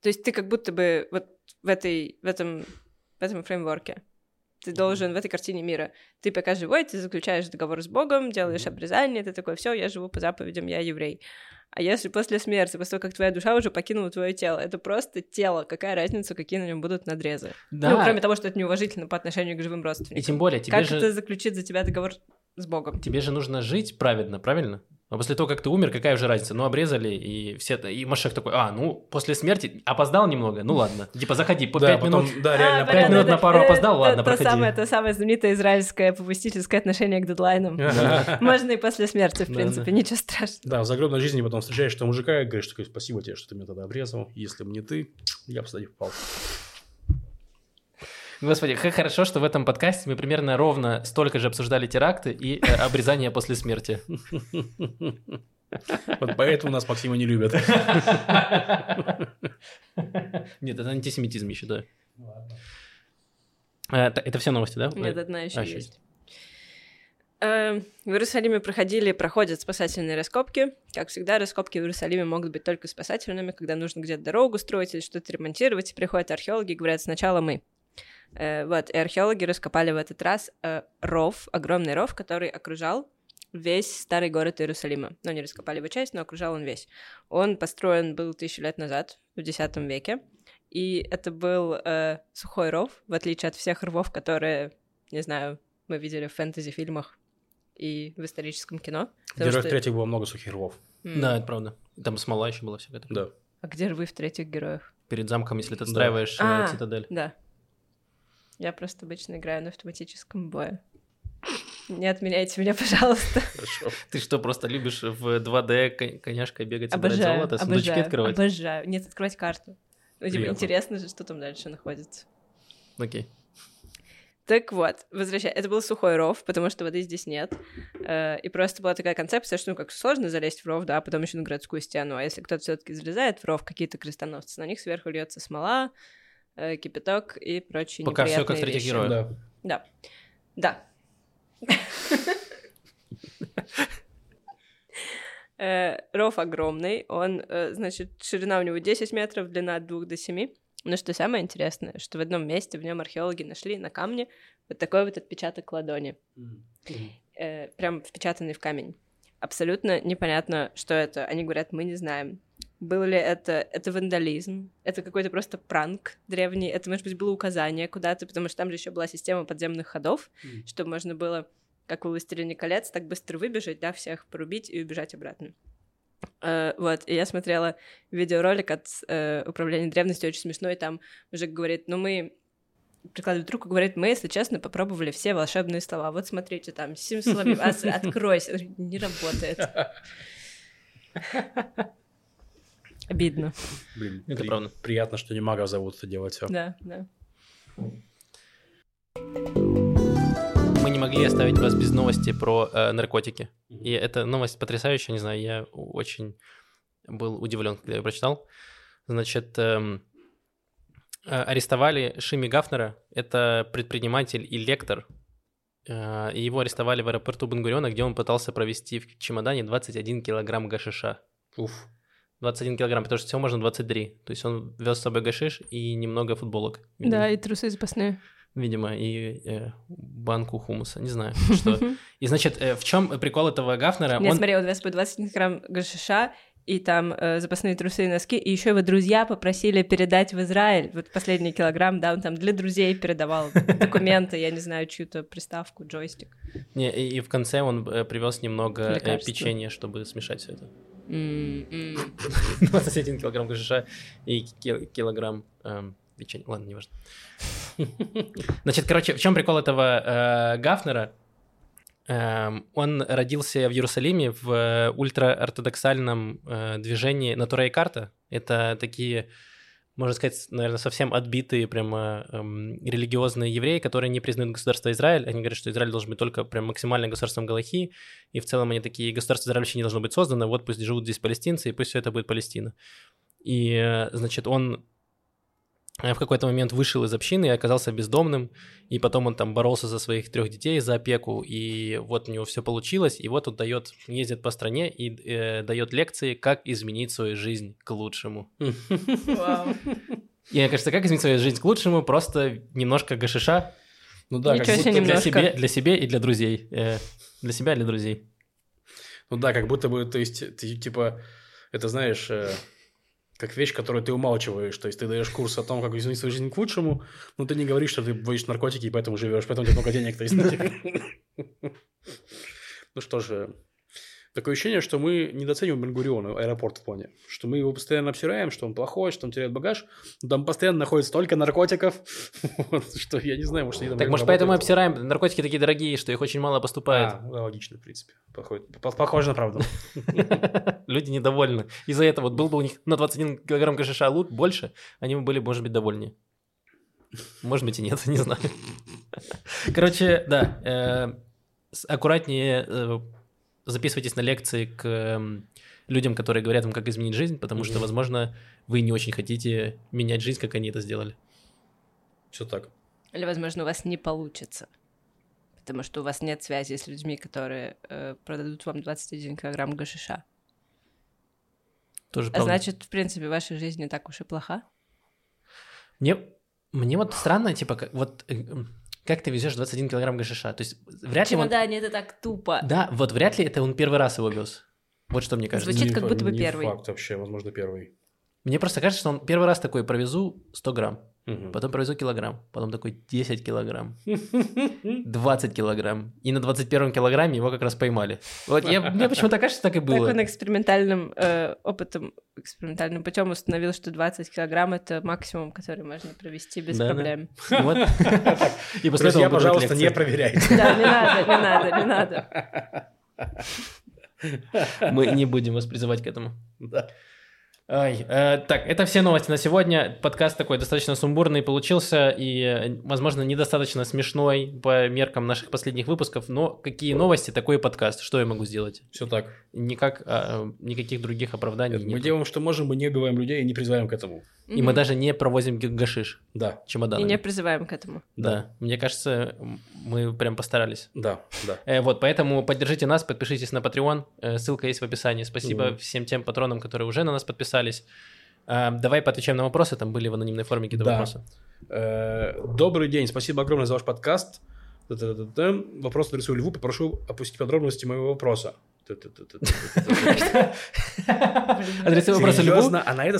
То есть ты как будто бы вот в, этой, в, этом, в этом фреймворке, ты должен в этой картине мира, ты пока живой, ты заключаешь договор с Богом, делаешь обрезание, ты такой, все, я живу по заповедям, я еврей. А если после смерти, после того, как твоя душа уже покинула твое тело, это просто тело, какая разница, какие на нем будут надрезы? Да. Ну, кроме того, что это неуважительно по отношению к живым И родственникам. тем более, тебе Как же... это заключит за тебя договор с Богом? Тебе же нужно жить правильно, правильно? А после того, как ты умер, какая уже разница? Ну, обрезали, и все... И Машек такой, а, ну, после смерти опоздал немного, ну ладно. Типа, заходи, по Да, пять потом, минут. да, реально. А, пять минут на пару Э, опоздал, то- ладно, то проходи. самое, то самое знаменитое израильское попустительское отношение к дедлайнам. [laughs] Можно и после смерти, в принципе, ничего страшного. Да, в загробной жизни потом встречаешь этого мужика и говоришь, такой, спасибо тебе, что ты меня тогда обрезал. Если бы не ты, я бы сюда не попал. Господи, как хорошо, что в этом подкасте мы примерно ровно столько же обсуждали теракты и э, обрезание после смерти. Вот поэтому нас Максима не любят. Нет, это антисемитизм еще, да. Э, Это, это все новости, да? Нет, одна еще А, есть. Э, В Иерусалиме проходили, проходят спасательные раскопки. Как всегда, раскопки в Иерусалиме могут быть только спасательными, когда нужно где-то дорогу строить или что-то ремонтировать. И приходят археологи и говорят, сначала мы. Э, Вот, и археологи раскопали в этот раз э, ров, огромный ров, который окружал весь старый город Иерусалима. Ну, не раскопали его часть, но окружал он весь. Он построен был тысячу лет назад, в X веке. И это был э, сухой ров, в отличие от всех рвов, которые, не знаю, мы видели в фэнтези-фильмах и в историческом кино. В Героях что- третьих было много сухих рвов. М. Да, это правда. Там смола еще была всякая. Да. А где рвы в третьих героях? Перед замком, если ты Да. отстраиваешь э, А. цитадель. Да. Я просто обычно играю на автоматическом бое. Не отменяйте меня, пожалуйста. Хорошо. Ты что, просто любишь в 2D кон- коняшкой бегать, собирать Обожаю, золото, сундучки обожаю, открывать? обожаю. Нет, открывать карту. Ну, типа, интересно же, что там дальше находится. Окей. Так вот, возвращаясь, это был сухой ров, потому что воды здесь нет. Э, И просто была такая концепция, что ну как сложно залезть в ров, да, а потом еще на городскую стену. А если кто-то все-таки залезает в ров, какие-то крестоносцы, на них сверху льется смола, кипяток и прочие Пока всё как в неприятные «Третьих вещи. героях». Да. Да. Да. Э, Ров огромный, он, э, значит, ширина у него 10 метров, длина от 2 до 7. Но что самое интересное, что в одном месте в нем археологи нашли на камне вот такой вот отпечаток ладони, э, прям впечатанный в камень. Абсолютно непонятно, что это. Они говорят, мы не знаем. Был ли это, это вандализм, это какой-то просто пранк древний, это, может быть, было указание куда-то, потому что там же еще была система подземных ходов, Мгм. чтобы можно было, как в «Властелине колец», так быстро выбежать, да, всех порубить и убежать обратно. Э, вот, и я смотрела видеоролик от э, Управления древностью, очень смешной, там мужик говорит, ну мы прикладывает руку, говорит, мы, если честно, попробовали все волшебные слова. Вот смотрите, там, сим [laughs] словим, ас- откройся. Не работает. [laughs] Обидно. Блин, Это при- правда. Приятно, что не магов зовут это делать все. Да, да. Мы не могли оставить вас без новости про э, наркотики. И эта новость потрясающая, не знаю, я очень был удивлен, когда я прочитал. Значит, эм, э, арестовали Шими Гафнера, это предприниматель и лектор. Э, его арестовали в аэропорту Бенгуриона, где он пытался провести в чемодане 21 килограмм гашиша. Уф. 21 килограмм, потому что всего можно 23. То есть он вез с собой гашиш и немного футболок. видимо. Да, и трусы запасные. Видимо, и э, банку хумуса, не знаю, [laughs] что. И значит, э, в чем прикол этого Гафнера? Нет, Он- у вас будет 20 грамм гашиша, и там э, запасные трусы и носки, и еще его друзья попросили передать в Израиль. Вот последний килограмм, да, он там для друзей передавал документы, я не знаю, чью-то приставку, джойстик. Не, и, и в конце он э, привез немного э, печенья, чтобы смешать все это. М-м. 21 килограмм гашиша и ки- килограмм эм, печенья. Ладно, не важно. Значит, короче, в чем прикол этого э, Гафнера? Эм, он родился в Иерусалиме в э, ультраортодоксальном э, движении Натура и Карта. Это такие можно сказать, наверное, совсем отбитые прямо эм, религиозные евреи, которые не признают государство Израиль. Они говорят, что Израиль должен быть только прям максимально государством Галахи, и в целом они такие, государство Израиль вообще не должно быть создано, вот пусть живут здесь палестинцы, и пусть все это будет Палестина. И, э, значит, он в какой-то момент вышел из общины и оказался бездомным, и потом он там боролся за своих трех детей, за опеку, и вот у него все получилось, и вот он дает, ездит по стране и э, дает лекции, как изменить свою жизнь к лучшему. И мне кажется, как изменить свою жизнь к лучшему, просто немножко гашиша Ну да, Ничего как себе, будто, для немножко. себя, для себя и для друзей. Э, Для себя и для друзей. ну да, как будто бы, то есть, ты типа, это знаешь, э, как вещь, которую ты умалчиваешь. То есть ты даешь курс о том, как изменить свою жизнь к лучшему, но ты не говоришь, что ты боишь наркотики и поэтому живешь, поэтому у тебя много денег. То есть, ну, что же, такое ощущение, что мы недооцениваем Бенгуриона, аэропорт в плане. Что мы его постоянно обсираем, что он плохой, что он теряет багаж. но Там постоянно находится столько наркотиков, [laughs] вот, что я не знаю, может, они там Так, может, поэтому мы работают. обсираем. Наркотики такие дорогие, что их очень мало поступает. А, да, логично, в принципе. Походит- по- Похоже на правду. [laughs] Люди недовольны. Из-за этого вот был бы у них на 21 килограмм гашиша лут больше, они бы были, может быть, довольнее. Может быть и нет, [laughs] не знаю. Короче, да, э, аккуратнее э, записывайтесь на лекции к эм, людям, которые говорят вам, как изменить жизнь, потому что, возможно, вы не очень хотите менять жизнь, как они это сделали. Все так. Или, возможно, у вас не получится. Потому что у вас нет связи с людьми, которые э, продадут вам 21 килограмм гашиша. Тоже А правда. значит, в принципе, ваша жизнь не так уж и плоха. Мне, мне вот странно, типа, как, вот э, как ты везешь 21 килограмм гашиша? То есть вряд ли он... Чемодане это так тупо. Да, вот вряд ли это он первый раз его вез. Вот что мне кажется. Звучит Не как будто бы не первый. факт вообще, возможно, первый. Мне просто кажется, что он первый раз такой провезу 100 грамм, Мгм. потом провезу килограмм, потом такой 10 килограмм, [laughs] 20 килограмм. И на 21 килограмме его как раз поймали. Вот я, мне почему-то кажется, что так и Так было. он экспериментальным э, опытом, экспериментальным путем установил, что 20 килограмм это максимум, который можно провести без проблем. Вот. [laughs] И после этого пожалуйста, не проверяйте. Да, не надо, не надо, не надо. Мы не будем вас призывать к этому. Да. Ай, э, так, это все новости на сегодня. Подкаст такой достаточно сумбурный получился и, возможно, недостаточно смешной по меркам наших последних выпусков. Но какие новости, такой и подкаст. Что я могу сделать? Все так. Никак, а, никаких других оправданий Мы нет. делаем, что можем, мы не убиваем людей и не призываем к этому. И мы Мгм. даже не провозим гашиш Да, И чемоданами. не призываем к этому. Да, мне кажется, мы прям постарались. да, да. Э, вот, поэтому поддержите нас, подпишитесь на Patreon, э, ссылка есть в описании. Спасибо Мгм. всем тем патронам, которые уже на нас подписались. А, давай поотвечаем на вопросы, там были в анонимной форме какие-то Да. вопросы. Э, Добрый день, спасибо огромное за ваш подкаст. Вопрос адресую Льву, попрошу опустить подробности моего вопроса. [laughs] Та-та-та-та-та. Адресуй вопросы Льву, а на это...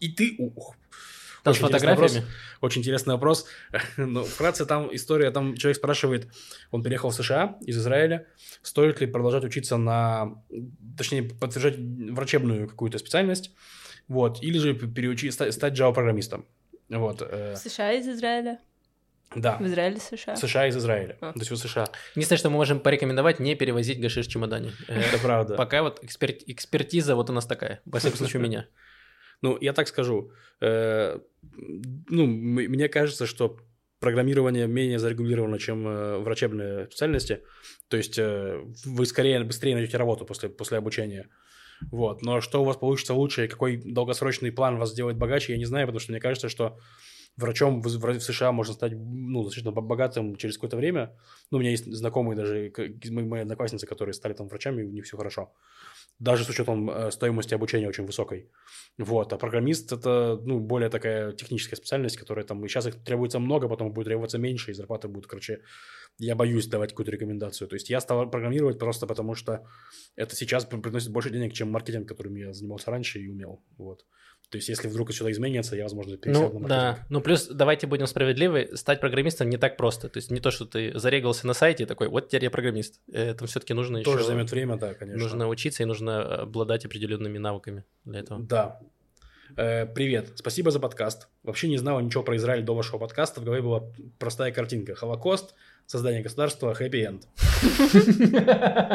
И ты... ух. Там с Очень интересный фотографиями. Очень интересный вопрос. [laughs] Ну, вкратце, там история, там человек спрашивает, он переехал в США из Израиля, стоит ли продолжать учиться на, точнее, подтверждать врачебную какую-то специальность, вот, или же переучить, стать, стать Java-программистом. Вот, э, В США из Израиля? да. В Израиле США? США из Израиля. А. То есть в США. Единственное, что мы можем порекомендовать, не перевозить гашиш в чемодане. Это правда. Пока вот экспер- экспертиза вот у нас такая, во всяком случае у меня. Ну, я так скажу. э, ну, мне кажется, что программирование менее зарегулировано, чем э, врачебные специальности. То есть э, вы скорее, быстрее найдете работу после, после обучения. Вот. Но что у вас получится лучше какой долгосрочный план вас сделает богаче, я не знаю, потому что мне кажется, что врачом в, в США можно стать ну, достаточно богатым через какое-то время. Ну, у меня есть знакомые даже, мои одноклассницы, которые стали там врачами, и у них все хорошо. Даже с учетом э, стоимости обучения очень высокой. Вот, а программист это, ну, более такая техническая специальность, которая там, сейчас их требуется много, потом будет требоваться меньше, и зарплаты будут, короче, я боюсь давать какую-то рекомендацию. То есть я стал программировать просто потому, что это сейчас при- приносит больше денег, чем маркетинг, которым я занимался раньше и умел, вот. То есть если вдруг что-то изменится, я, возможно, пересяду Ну, на да. Ну, плюс, давайте будем справедливы, стать программистом не так просто. То есть не то, что ты зарегался на сайте и такой, вот теперь я программист. Это все-таки нужно Тоже еще... займет время, да, конечно. Нужно учиться и нужно обладать определенными навыками для этого. Да. Э, привет, спасибо за подкаст. Вообще не знал ничего про Израиль до вашего подкаста. В голове была простая картинка. Холокост, создание государства, хэппи-энд.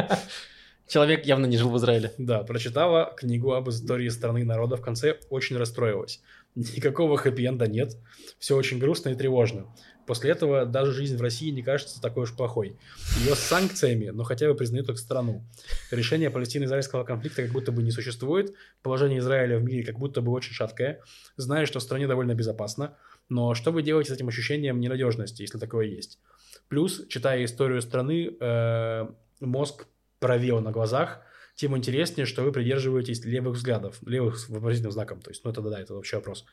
[laughs] Человек явно не жил в Израиле. Да, прочитала книгу об истории страны и народа в конце, очень расстроилась. Никакого хэппи-энда нет. Все очень грустно и тревожно. После этого даже жизнь в России не кажется такой уж плохой. Ее с санкциями, но хотя бы признают как страну. Решение палестино-израильского конфликта как будто бы не существует. Положение Израиля в мире как будто бы очень шаткое. Знаю, что в стране довольно безопасно. Но что вы делаете с этим ощущением ненадежности, если такое есть? Плюс, читая историю страны, э, мозг провел на глазах, тем интереснее, что вы придерживаетесь левых взглядов, левых с вопросительным знаком. То есть, ну это да, это вообще вопрос.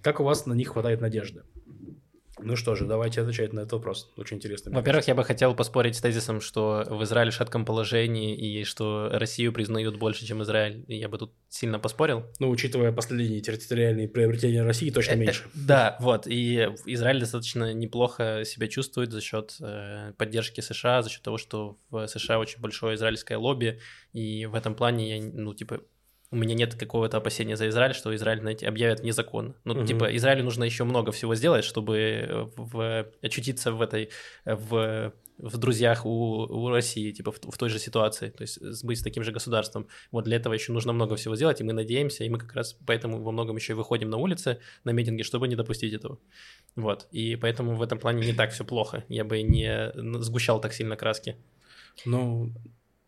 Как у вас на них хватает надежды? Ну что же, давайте отвечать на этот вопрос. Очень интересно. Во-первых, я бы хотел поспорить с тезисом, что в Израиле в шатком положении и что Россию признают больше, чем Израиль. Я бы тут сильно поспорил. Ну, учитывая последние территориальные приобретения России, точно э, меньше. Да, вот. И Израиль достаточно неплохо себя чувствует за счет э, поддержки США, за счет того, что в США очень большое израильское лобби. И в этом плане я, ну, типа, у меня нет какого-то опасения за Израиль, что Израиль, знаете, объявят незаконно. Ну, угу. типа, Израилю нужно еще много всего сделать, чтобы э, в, очутиться в этой, в, в друзьях у, у России, типа, в, в той же ситуации, то есть быть с таким же государством. Вот для этого еще нужно много всего сделать, и мы надеемся, и мы как раз поэтому во многом еще и выходим на улицы, на митинги, чтобы не допустить этого. Вот, и поэтому в этом плане не так все плохо. Я бы не сгущал так сильно краски. Ну,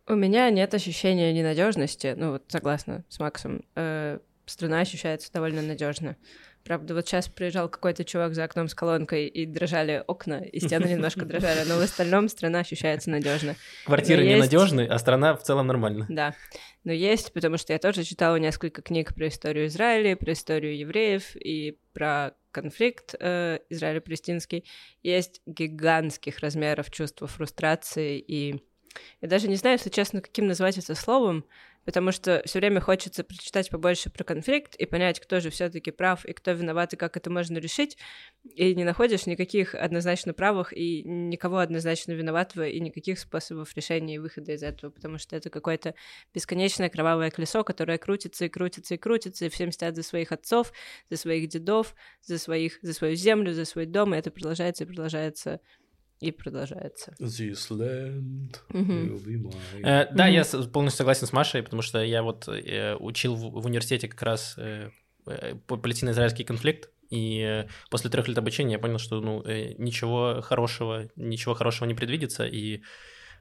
у меня нет ощущения ненадежности. Ну, вот согласна с Максом. Э, страна ощущается довольно надежно. Правда, вот сейчас приезжал какой-то чувак за окном с колонкой, и дрожали окна, и стены немножко [laughs] дрожали, но в остальном страна ощущается надежно. Квартиры но ненадежны, есть... а страна в целом нормально. Да. Но есть, потому что я тоже читала несколько книг про историю Израиля, про историю евреев и про конфликт э, Израиля-Палестинский. Есть гигантских размеров чувства фрустрации и я даже не знаю, если честно, каким назвать это словом, потому что все время хочется прочитать побольше про конфликт и понять, кто же все-таки прав и кто виноват и как это можно решить, и не находишь никаких однозначно правых и никого однозначно виноватого и никаких способов решения и выхода из этого, потому что это какое-то бесконечное кровавое колесо, которое крутится и крутится и крутится, и всем стоят за своих отцов, за своих дедов, за своих, за свою землю, за свой дом, и это продолжается и продолжается и продолжается. This land will be mine. Э, да, я полностью согласен с Машей, потому что я вот э, учил в, в университете как раз э, э палестино-израильский конфликт, и э, после трех лет обучения я понял, что ну, ничего хорошего, ничего хорошего не предвидится, и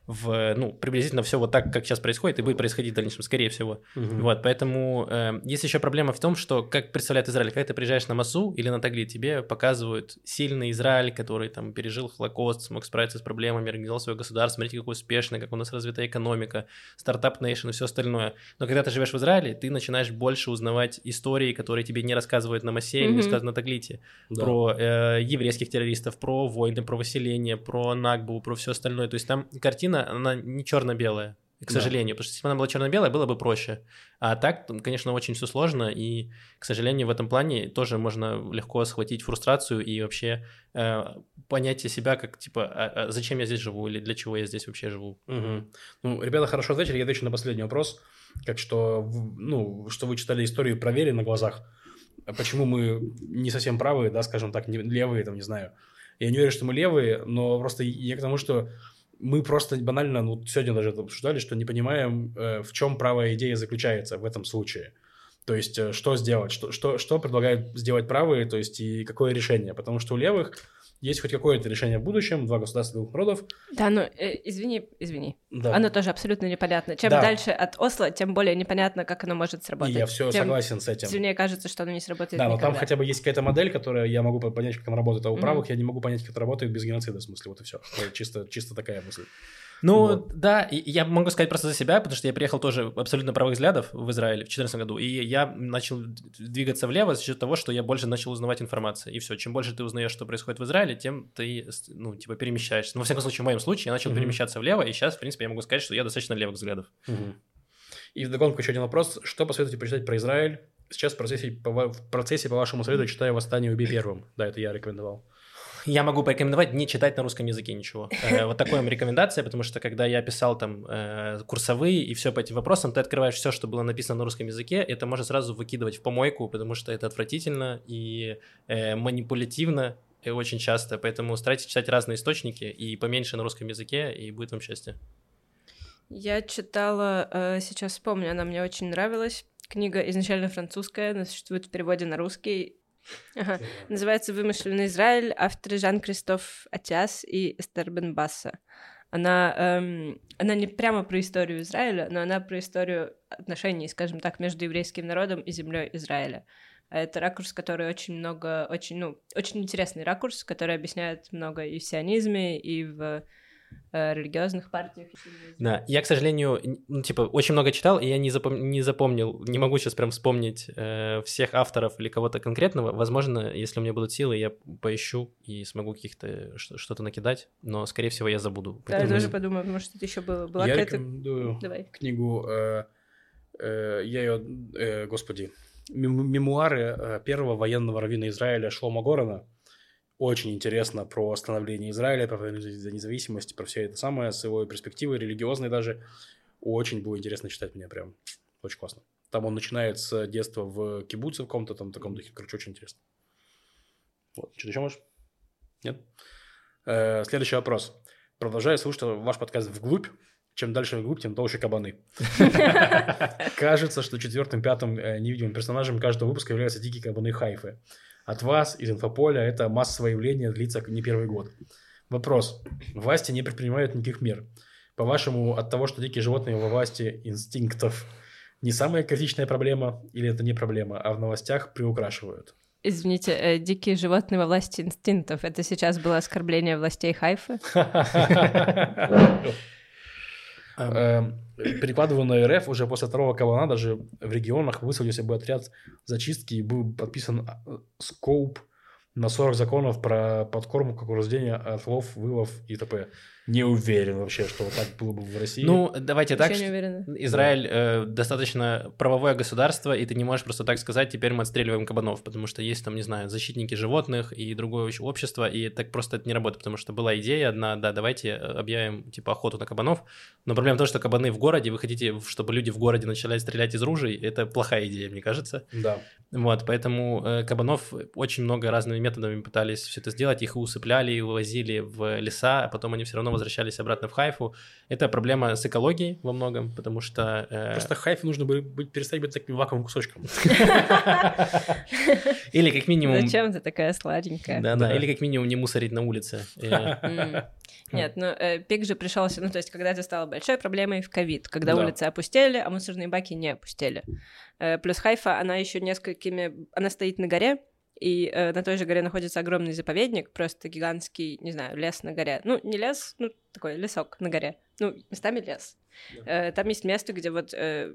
в, ну, приблизительно все вот так, как сейчас происходит, и будет происходить в дальнейшем, скорее всего. Угу. Вот, поэтому э, есть еще проблема в том, что, как представляет Израиль, когда ты приезжаешь на Масу или на Тагли, тебе показывают сильный Израиль, который там пережил Холокост, смог справиться с проблемами, организовал свое государство, смотрите, какой успешный, как у нас развита экономика, стартап нейшн и все остальное. Но когда ты живешь в Израиле, ты начинаешь больше узнавать истории, которые тебе не рассказывают на Масе или не рассказывают на Таглите, да. про э, еврейских террористов, про войны, про выселение, про Нагбу, про все остальное. То есть там картина картина, она не черно-белая, к сожалению, да. потому что если бы она была черно-белая, было бы проще. А так, конечно, очень все сложно, и, к сожалению, в этом плане тоже можно легко схватить фрустрацию и вообще э, понятие себя как, типа, а, а зачем я здесь живу или для чего я здесь вообще живу. Угу. Ну, ребята хорошо ответили, я отвечу на последний вопрос, как что, ну, что вы читали историю проверили на глазах, почему мы не совсем правые, да, скажем так, не, левые, там, не знаю. Я не уверен, что мы левые, но просто я к тому, что мы просто банально, ну, сегодня даже это обсуждали, что не понимаем, э, в чем правая идея заключается в этом случае. То есть, э, что сделать, что, что, что предлагают сделать правые, то есть, и какое решение. Потому что у левых есть хоть какое-то решение в будущем, два государства, двух народов. Да, ну, э, извини, извини. Да. Оно тоже абсолютно непонятно. Чем да. дальше от Осло, тем более непонятно, как оно может сработать. И я все тем согласен с этим. Сильнее кажется, что оно не сработает Да, никогда. но там хотя бы есть какая-то модель, которая я могу понять, как она работает, а у правых mm-hmm. я не могу понять, как это работает без геноцида, в смысле, вот и все. Чисто, чисто такая мысль. Ну, вот. да, я могу сказать просто за себя, потому что я приехал тоже абсолютно правых взглядов в Израиле в 2014 году, и я начал двигаться влево за счет того, что я больше начал узнавать информацию. И все, чем больше ты узнаешь, что происходит в Израиле, тем ты, ну, типа, перемещаешься. Ну, во всяком случае, в моем случае, я начал угу. перемещаться влево, и сейчас, в принципе, я могу сказать, что я достаточно левых взглядов. Угу. И вдогонку еще один вопрос. Что посоветуете почитать про Израиль? Сейчас в процессе, по, в процессе, по вашему совету, читаю «Восстание убей первым». Да, это я рекомендовал я могу порекомендовать не читать на русском языке ничего. [laughs] Э, вот такая вам рекомендация, потому что когда я писал там э, курсовые и все по этим вопросам, ты открываешь все, что было написано на русском языке, это может сразу выкидывать в помойку, потому что это отвратительно и э, манипулятивно очень часто. Поэтому старайтесь читать разные источники и поменьше на русском языке, и будет вам счастье. Я читала, сейчас вспомню, она мне очень нравилась. Книга изначально французская, но существует в переводе на русский. Ага. Называется «Вымышленный Израиль», авторы Жан-Кристоф Атиас и Эстер Бенбасса. Она, эм, она не прямо про историю Израиля, но она про историю отношений, скажем так, между еврейским народом и землей Израиля. Это ракурс, который очень много, очень, ну, очень интересный ракурс, который объясняет много и в сионизме, и в религиозных партиях. Да, я, к сожалению, ну, типа, очень много читал, и я не, запом... не запомнил, не могу сейчас прям вспомнить э, всех авторов или кого-то конкретного. Возможно, если у меня будут силы, я поищу и смогу каких-то что-то накидать, но, скорее всего, я забуду. Да, я тоже подумаю, потому что это еще было. Была я рекомендую Давай. книгу, э, э, я ее, э, господи, мемуары э, первого военного раввина Израиля Шлома Горана. Очень интересно про становление Израиля, про войну за независимость, про все это самое, с его перспективы, религиозной даже. Очень было интересно читать мне прям. Очень классно. Там он начинает с детства в кибуце в каком-то там таком духе. Короче, очень интересно. Вот. Что-то еще можешь? Нет? Э, следующий вопрос. Продолжаю слушать ваш подкаст вглубь чем дальше вглубь, тем толще кабаны. [laughs] Кажется, что четвертым-пятым э, невидимым персонажем каждого выпуска являются дикие кабаны Хайфы. От вас, из инфополя, это массовое явление длится не первый год. Вопрос. Власти не предпринимают никаких мер. По-вашему, от того, что дикие животные во власти инстинктов, не самая критичная проблема или это не проблема, а в новостях приукрашивают? Извините, э, дикие животные во власти инстинктов. Это сейчас было оскорбление властей Хайфы? [laughs] [laughs] Эм, перекладываю на РФ уже после второго кабана даже в регионах высадился бы отряд зачистки и был подписан э, скоуп на 40 законов про подкормку, ограждение, отлов, вылов и т.п. Не уверен вообще, что вот так было бы в России. Ну, давайте так. Вообще не уверена. Израиль э, достаточно правовое государство, и ты не можешь просто так сказать, теперь мы отстреливаем кабанов, потому что есть там, не знаю, защитники животных и другое общество, и так просто это не работает, потому что была идея одна, да, давайте э, объявим, типа, охоту на кабанов, но проблема в том, что кабаны в городе, вы хотите, чтобы люди в городе начали стрелять из ружей, это плохая идея, мне кажется. Да. Вот, поэтому э, кабанов очень много разными методами пытались все это сделать, их усыпляли, и увозили в леса, а потом они все равно возвращались обратно в Хайфу. Это проблема с экологией во многом, потому что... Э... Просто Хайфе нужно бы быть, перестать быть таким лаковым кусочком. [laughs] Или как минимум... Зачем ты такая сладенькая? Да-да, или как минимум не мусорить на улице. [laughs] Э, Нет, ну э, пик же пришелся, ну то есть когда это стало большой проблемой в ковид, когда улицы опустели, а мусорные баки не опустели. Э, плюс Хайфа, она еще несколькими... Она стоит на горе, и э, на той же горе находится огромный заповедник, просто гигантский, не знаю, лес на горе. Ну, не лес, ну, такой лесок на горе. Ну, местами лес. Да. Э, там есть место, где вот э,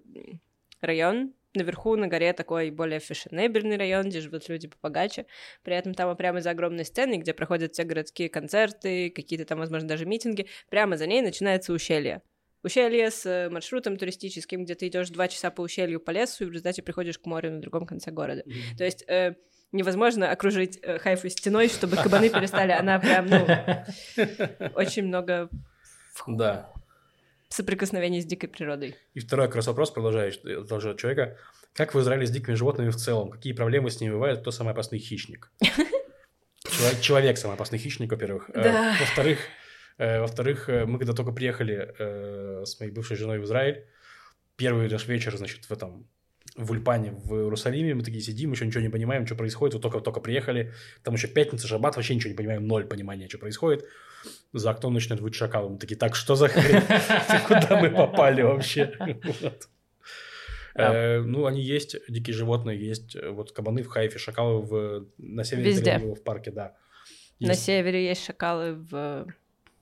район, наверху на горе такой более фешенебельный район, где живут люди побогаче. При этом там прямо за огромной сценой, где проходят все городские концерты, какие-то там, возможно, даже митинги, прямо за ней начинается ущелье. Ущелье с э, маршрутом туристическим, где ты идешь два часа по ущелью по лесу, и в результате приходишь к морю на другом конце города. Mm-hmm. То есть э, невозможно окружить э, Хайфу стеной, чтобы кабаны перестали. Она прям, ну, [laughs] очень много да. соприкосновений с дикой природой. И второй как раз вопрос, продолжаешь, продолжает человека. Как в Израиле с дикими животными в целом? Какие проблемы с ними бывают? Кто самый опасный хищник? [laughs] Человек, человек самый опасный хищник, во-первых. Э, да. Во-вторых, э, во-вторых, э, мы когда только приехали э, с моей бывшей женой в Израиль, первый наш вечер, значит, в этом в Ульпане в Иерусалиме, мы такие сидим, еще ничего не понимаем, что происходит, вот только-только приехали, там еще пятница, шаббат, вообще ничего не понимаем, ноль понимания, что происходит. За окном начинает выть шакалы, мы такие, так, что за хрень? Куда мы попали вообще? Э, ну, они есть, дикие животные есть, вот кабаны в Хайфе, шакалы в, на севере в парке, да. На севере есть шакалы в,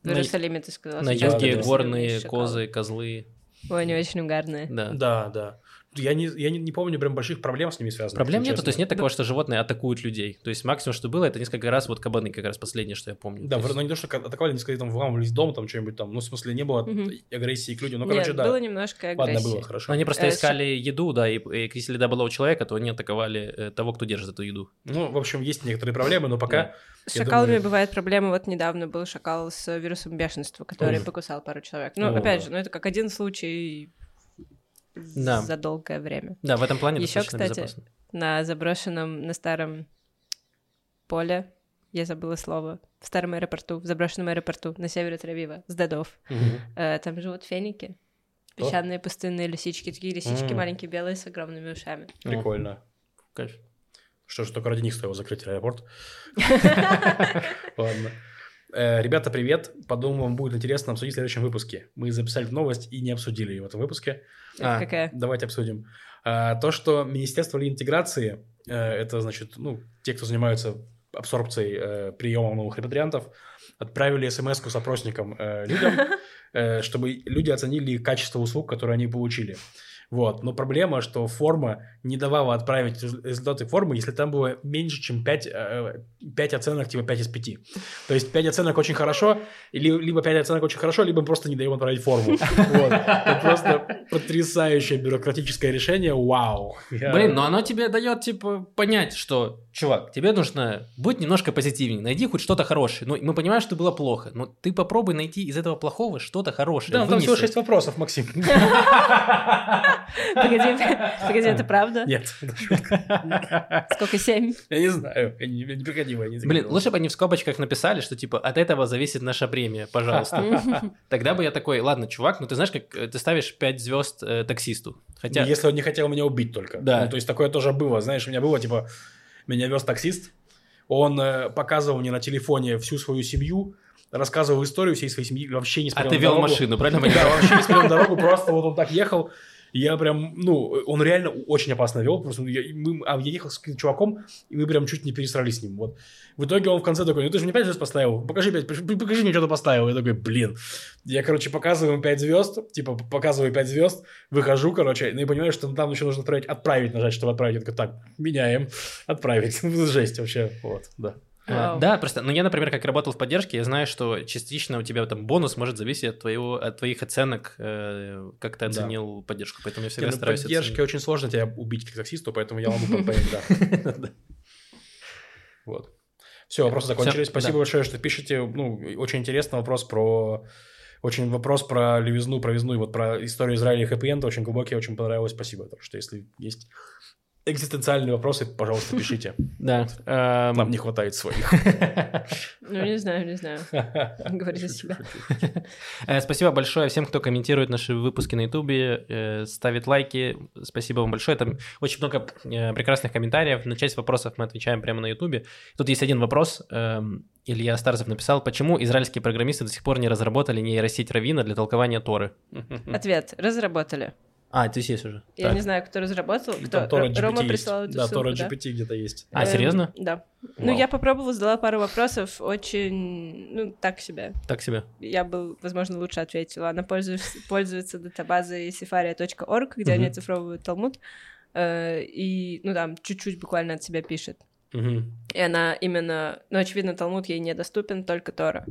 в Иерусалиме, ты сказала. На юге горные козы, козлы. Ой, они очень угарные. Да. Да, да. Я не, я не, не помню прям больших проблем с ними связанных. Проблем нету, то есть нет такого, что животные атакуют людей. То есть максимум, что было, это несколько раз вот кабаны, как раз последнее, что я помню. Да, то есть... но не то, что атаковали, несколько там вламывались в дом, там что-нибудь там, ну, в смысле, не было угу. агрессии к людям, ну, короче, нет, да. было немножко агрессии. Ладно, было, хорошо. Но они просто э, искали еду, да, и, и если еда была у человека, то они атаковали э, того, кто держит эту еду. Ну, в общем, есть некоторые проблемы, но пока... С шакалами думаю... бывают проблемы. Вот недавно был шакал с вирусом бешенства, который Ой. покусал пару человек. Ну, О, опять же, ну это как один случай да. за долгое время. Да, в этом плане Еще, кстати, безопасно. на заброшенном, на старом поле, я забыла слово, в старом аэропорту, в заброшенном аэропорту на севере Травива, с Дадов, угу. э, там живут феники. Песчаные пустынные лисички, такие лисички М. маленькие белые с огромными ушами. Прикольно. Кайф. Что ж, только ради них стоило закрыть аэропорт. [laughs] Ладно. Э, Ребята, привет. Подумал, вам будет интересно обсудить в следующем выпуске. Мы записали новость и не обсудили ее в этом выпуске. Это А. какая? Давайте обсудим. А, То, что Министерство интеграции, э, это, значит, ну, те, кто занимаются абсорбцией э, приема новых репатриантов, отправили смс с опросником людям, [laughs] чтобы люди оценили качество услуг, которые они получили. Вот. Но проблема, что форма не давала отправить рез- результаты формы, если там было меньше, чем 5, 5 оценок, типа 5 из 5. То есть 5 оценок очень хорошо, или, либо 5 оценок очень хорошо, либо просто не даем отправить форму. Вот. Это просто потрясающее бюрократическое решение. Вау. Блин, но оно тебе дает, типа, понять, что, чувак, тебе нужно быть немножко позитивнее, найди хоть что-то хорошее. Ну, мы понимаем, что было плохо, но ты попробуй найти из этого плохого что-то хорошее. Да, ну, там всего. 6 вопросов, Максим. [laughs] Погоди, погоди, это правда? Нет. Сколько, семь? Я не знаю. Я не, я не приходил, я не Блин, лучше бы они в скобочках написали, что типа от этого зависит наша премия, пожалуйста. [laughs] Тогда бы я такой, ладно, чувак, ну ты знаешь, как э, ты ставишь 5 звезд э, таксисту. Хотя, Если он не хотел меня убить только. Да. Ну, то есть такое тоже было. Знаешь, у меня было, типа, меня вез таксист, он э, показывал мне на телефоне всю свою семью, рассказывал историю всей своей семьи, вообще не а смотрел ты на вел дорогу. машину, правильно? Да, вообще не смотрел дорогу, просто вот он так ехал, я прям, ну, он реально очень опасно вел, просто я, мы, а я ехал с каким-то чуваком, и мы прям чуть не пересрали с ним, вот. В итоге он в конце такой, ну ты же мне 5 звезд поставил, покажи 5, покажи мне, что ты поставил. Я такой, блин. Я, короче, показываю ему 5 звезд, типа, показываю 5 звезд, выхожу, короче, ну и понимаю, что там еще нужно отправить, отправить нажать, чтобы отправить. Я такой, так, меняем, отправить. [laughs] Жесть вообще, вот, да. А, Вау. Да, просто, ну я, например, как работал в поддержке, я знаю, что частично у тебя там бонус может зависеть от, твоего, от твоих оценок, э, как ты Да. оценил поддержку, поэтому я всегда Не, ну, стараюсь поддержке очень сложно тебя убить как таксисту, поэтому я могу [laughs] понять, да. оценить. Вот. Все, вопросы закончились. Спасибо да. большое, что пишете. Ну, очень интересный вопрос про... Очень вопрос про левизну, про визну и вот про историю Израиля и хэппи очень глубокий, очень понравилось. Спасибо. Так что если есть экзистенциальные вопросы, пожалуйста, пишите. [laughs] Да. эм, Нам не хватает своих. Ну, не знаю, не знаю. [laughs] Говори за себя. [laughs] Э, Спасибо большое всем, кто комментирует наши выпуски на Ютубе, э, ставит лайки. Спасибо вам большое. Там очень много э, прекрасных комментариев. На часть вопросов мы отвечаем прямо на Ютубе. Тут есть один вопрос. эм, Илья Старцев написал, почему израильские программисты до сих пор не разработали нейросеть Равина для толкования Торы? Ответ. Разработали. А, то есть есть уже. Я Так. не знаю, кто разработал, И кто. Тора Р- Рома GPT прислал эту Да, Тора ссылку, да. GPT где-то есть. А, Эм, серьезно? Да. Ну, Вау. я попробовала, задала пару вопросов, очень, ну, так себе. Так себе. Я бы, возможно, лучше ответила. Она пользуется, пользуется датабазой sefaria.org, где они оцифровывают Талмуд, э, и, ну, там, чуть-чуть буквально от себя пишет. И она именно, ну, очевидно, Талмуд ей недоступен, только Тора.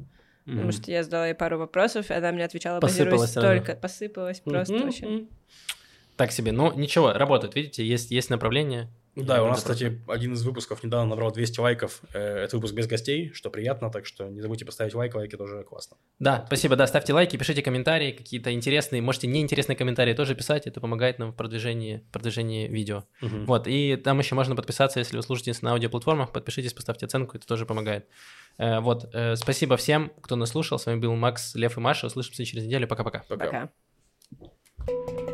Потому Мгм. что я задала ей пару вопросов, и она мне отвечала, Посыпалась базируясь только... Посыпалась просто Мгм. вообще. Так себе. Ну, ничего, работает. Видите, есть, есть направление. Да, И у нас, кстати, один из выпусков недавно набрал 200 лайков. Э, Это выпуск без гостей, что приятно, так что не забудьте поставить лайк, лайки тоже классно. Да, спасибо, да, ставьте лайки, пишите комментарии, какие-то интересные, можете неинтересные комментарии тоже писать, это помогает нам в продвижении, продвижении видео. Мгм. Вот, и там еще можно подписаться, если вы слушаете нас на аудиоплатформах, подпишитесь, поставьте оценку, это тоже помогает. Э, вот, э, спасибо всем, кто нас слушал. С вами был Макс, Лев и Маша. Услышимся через неделю. Пока-пока. Пока. -пока. Пока.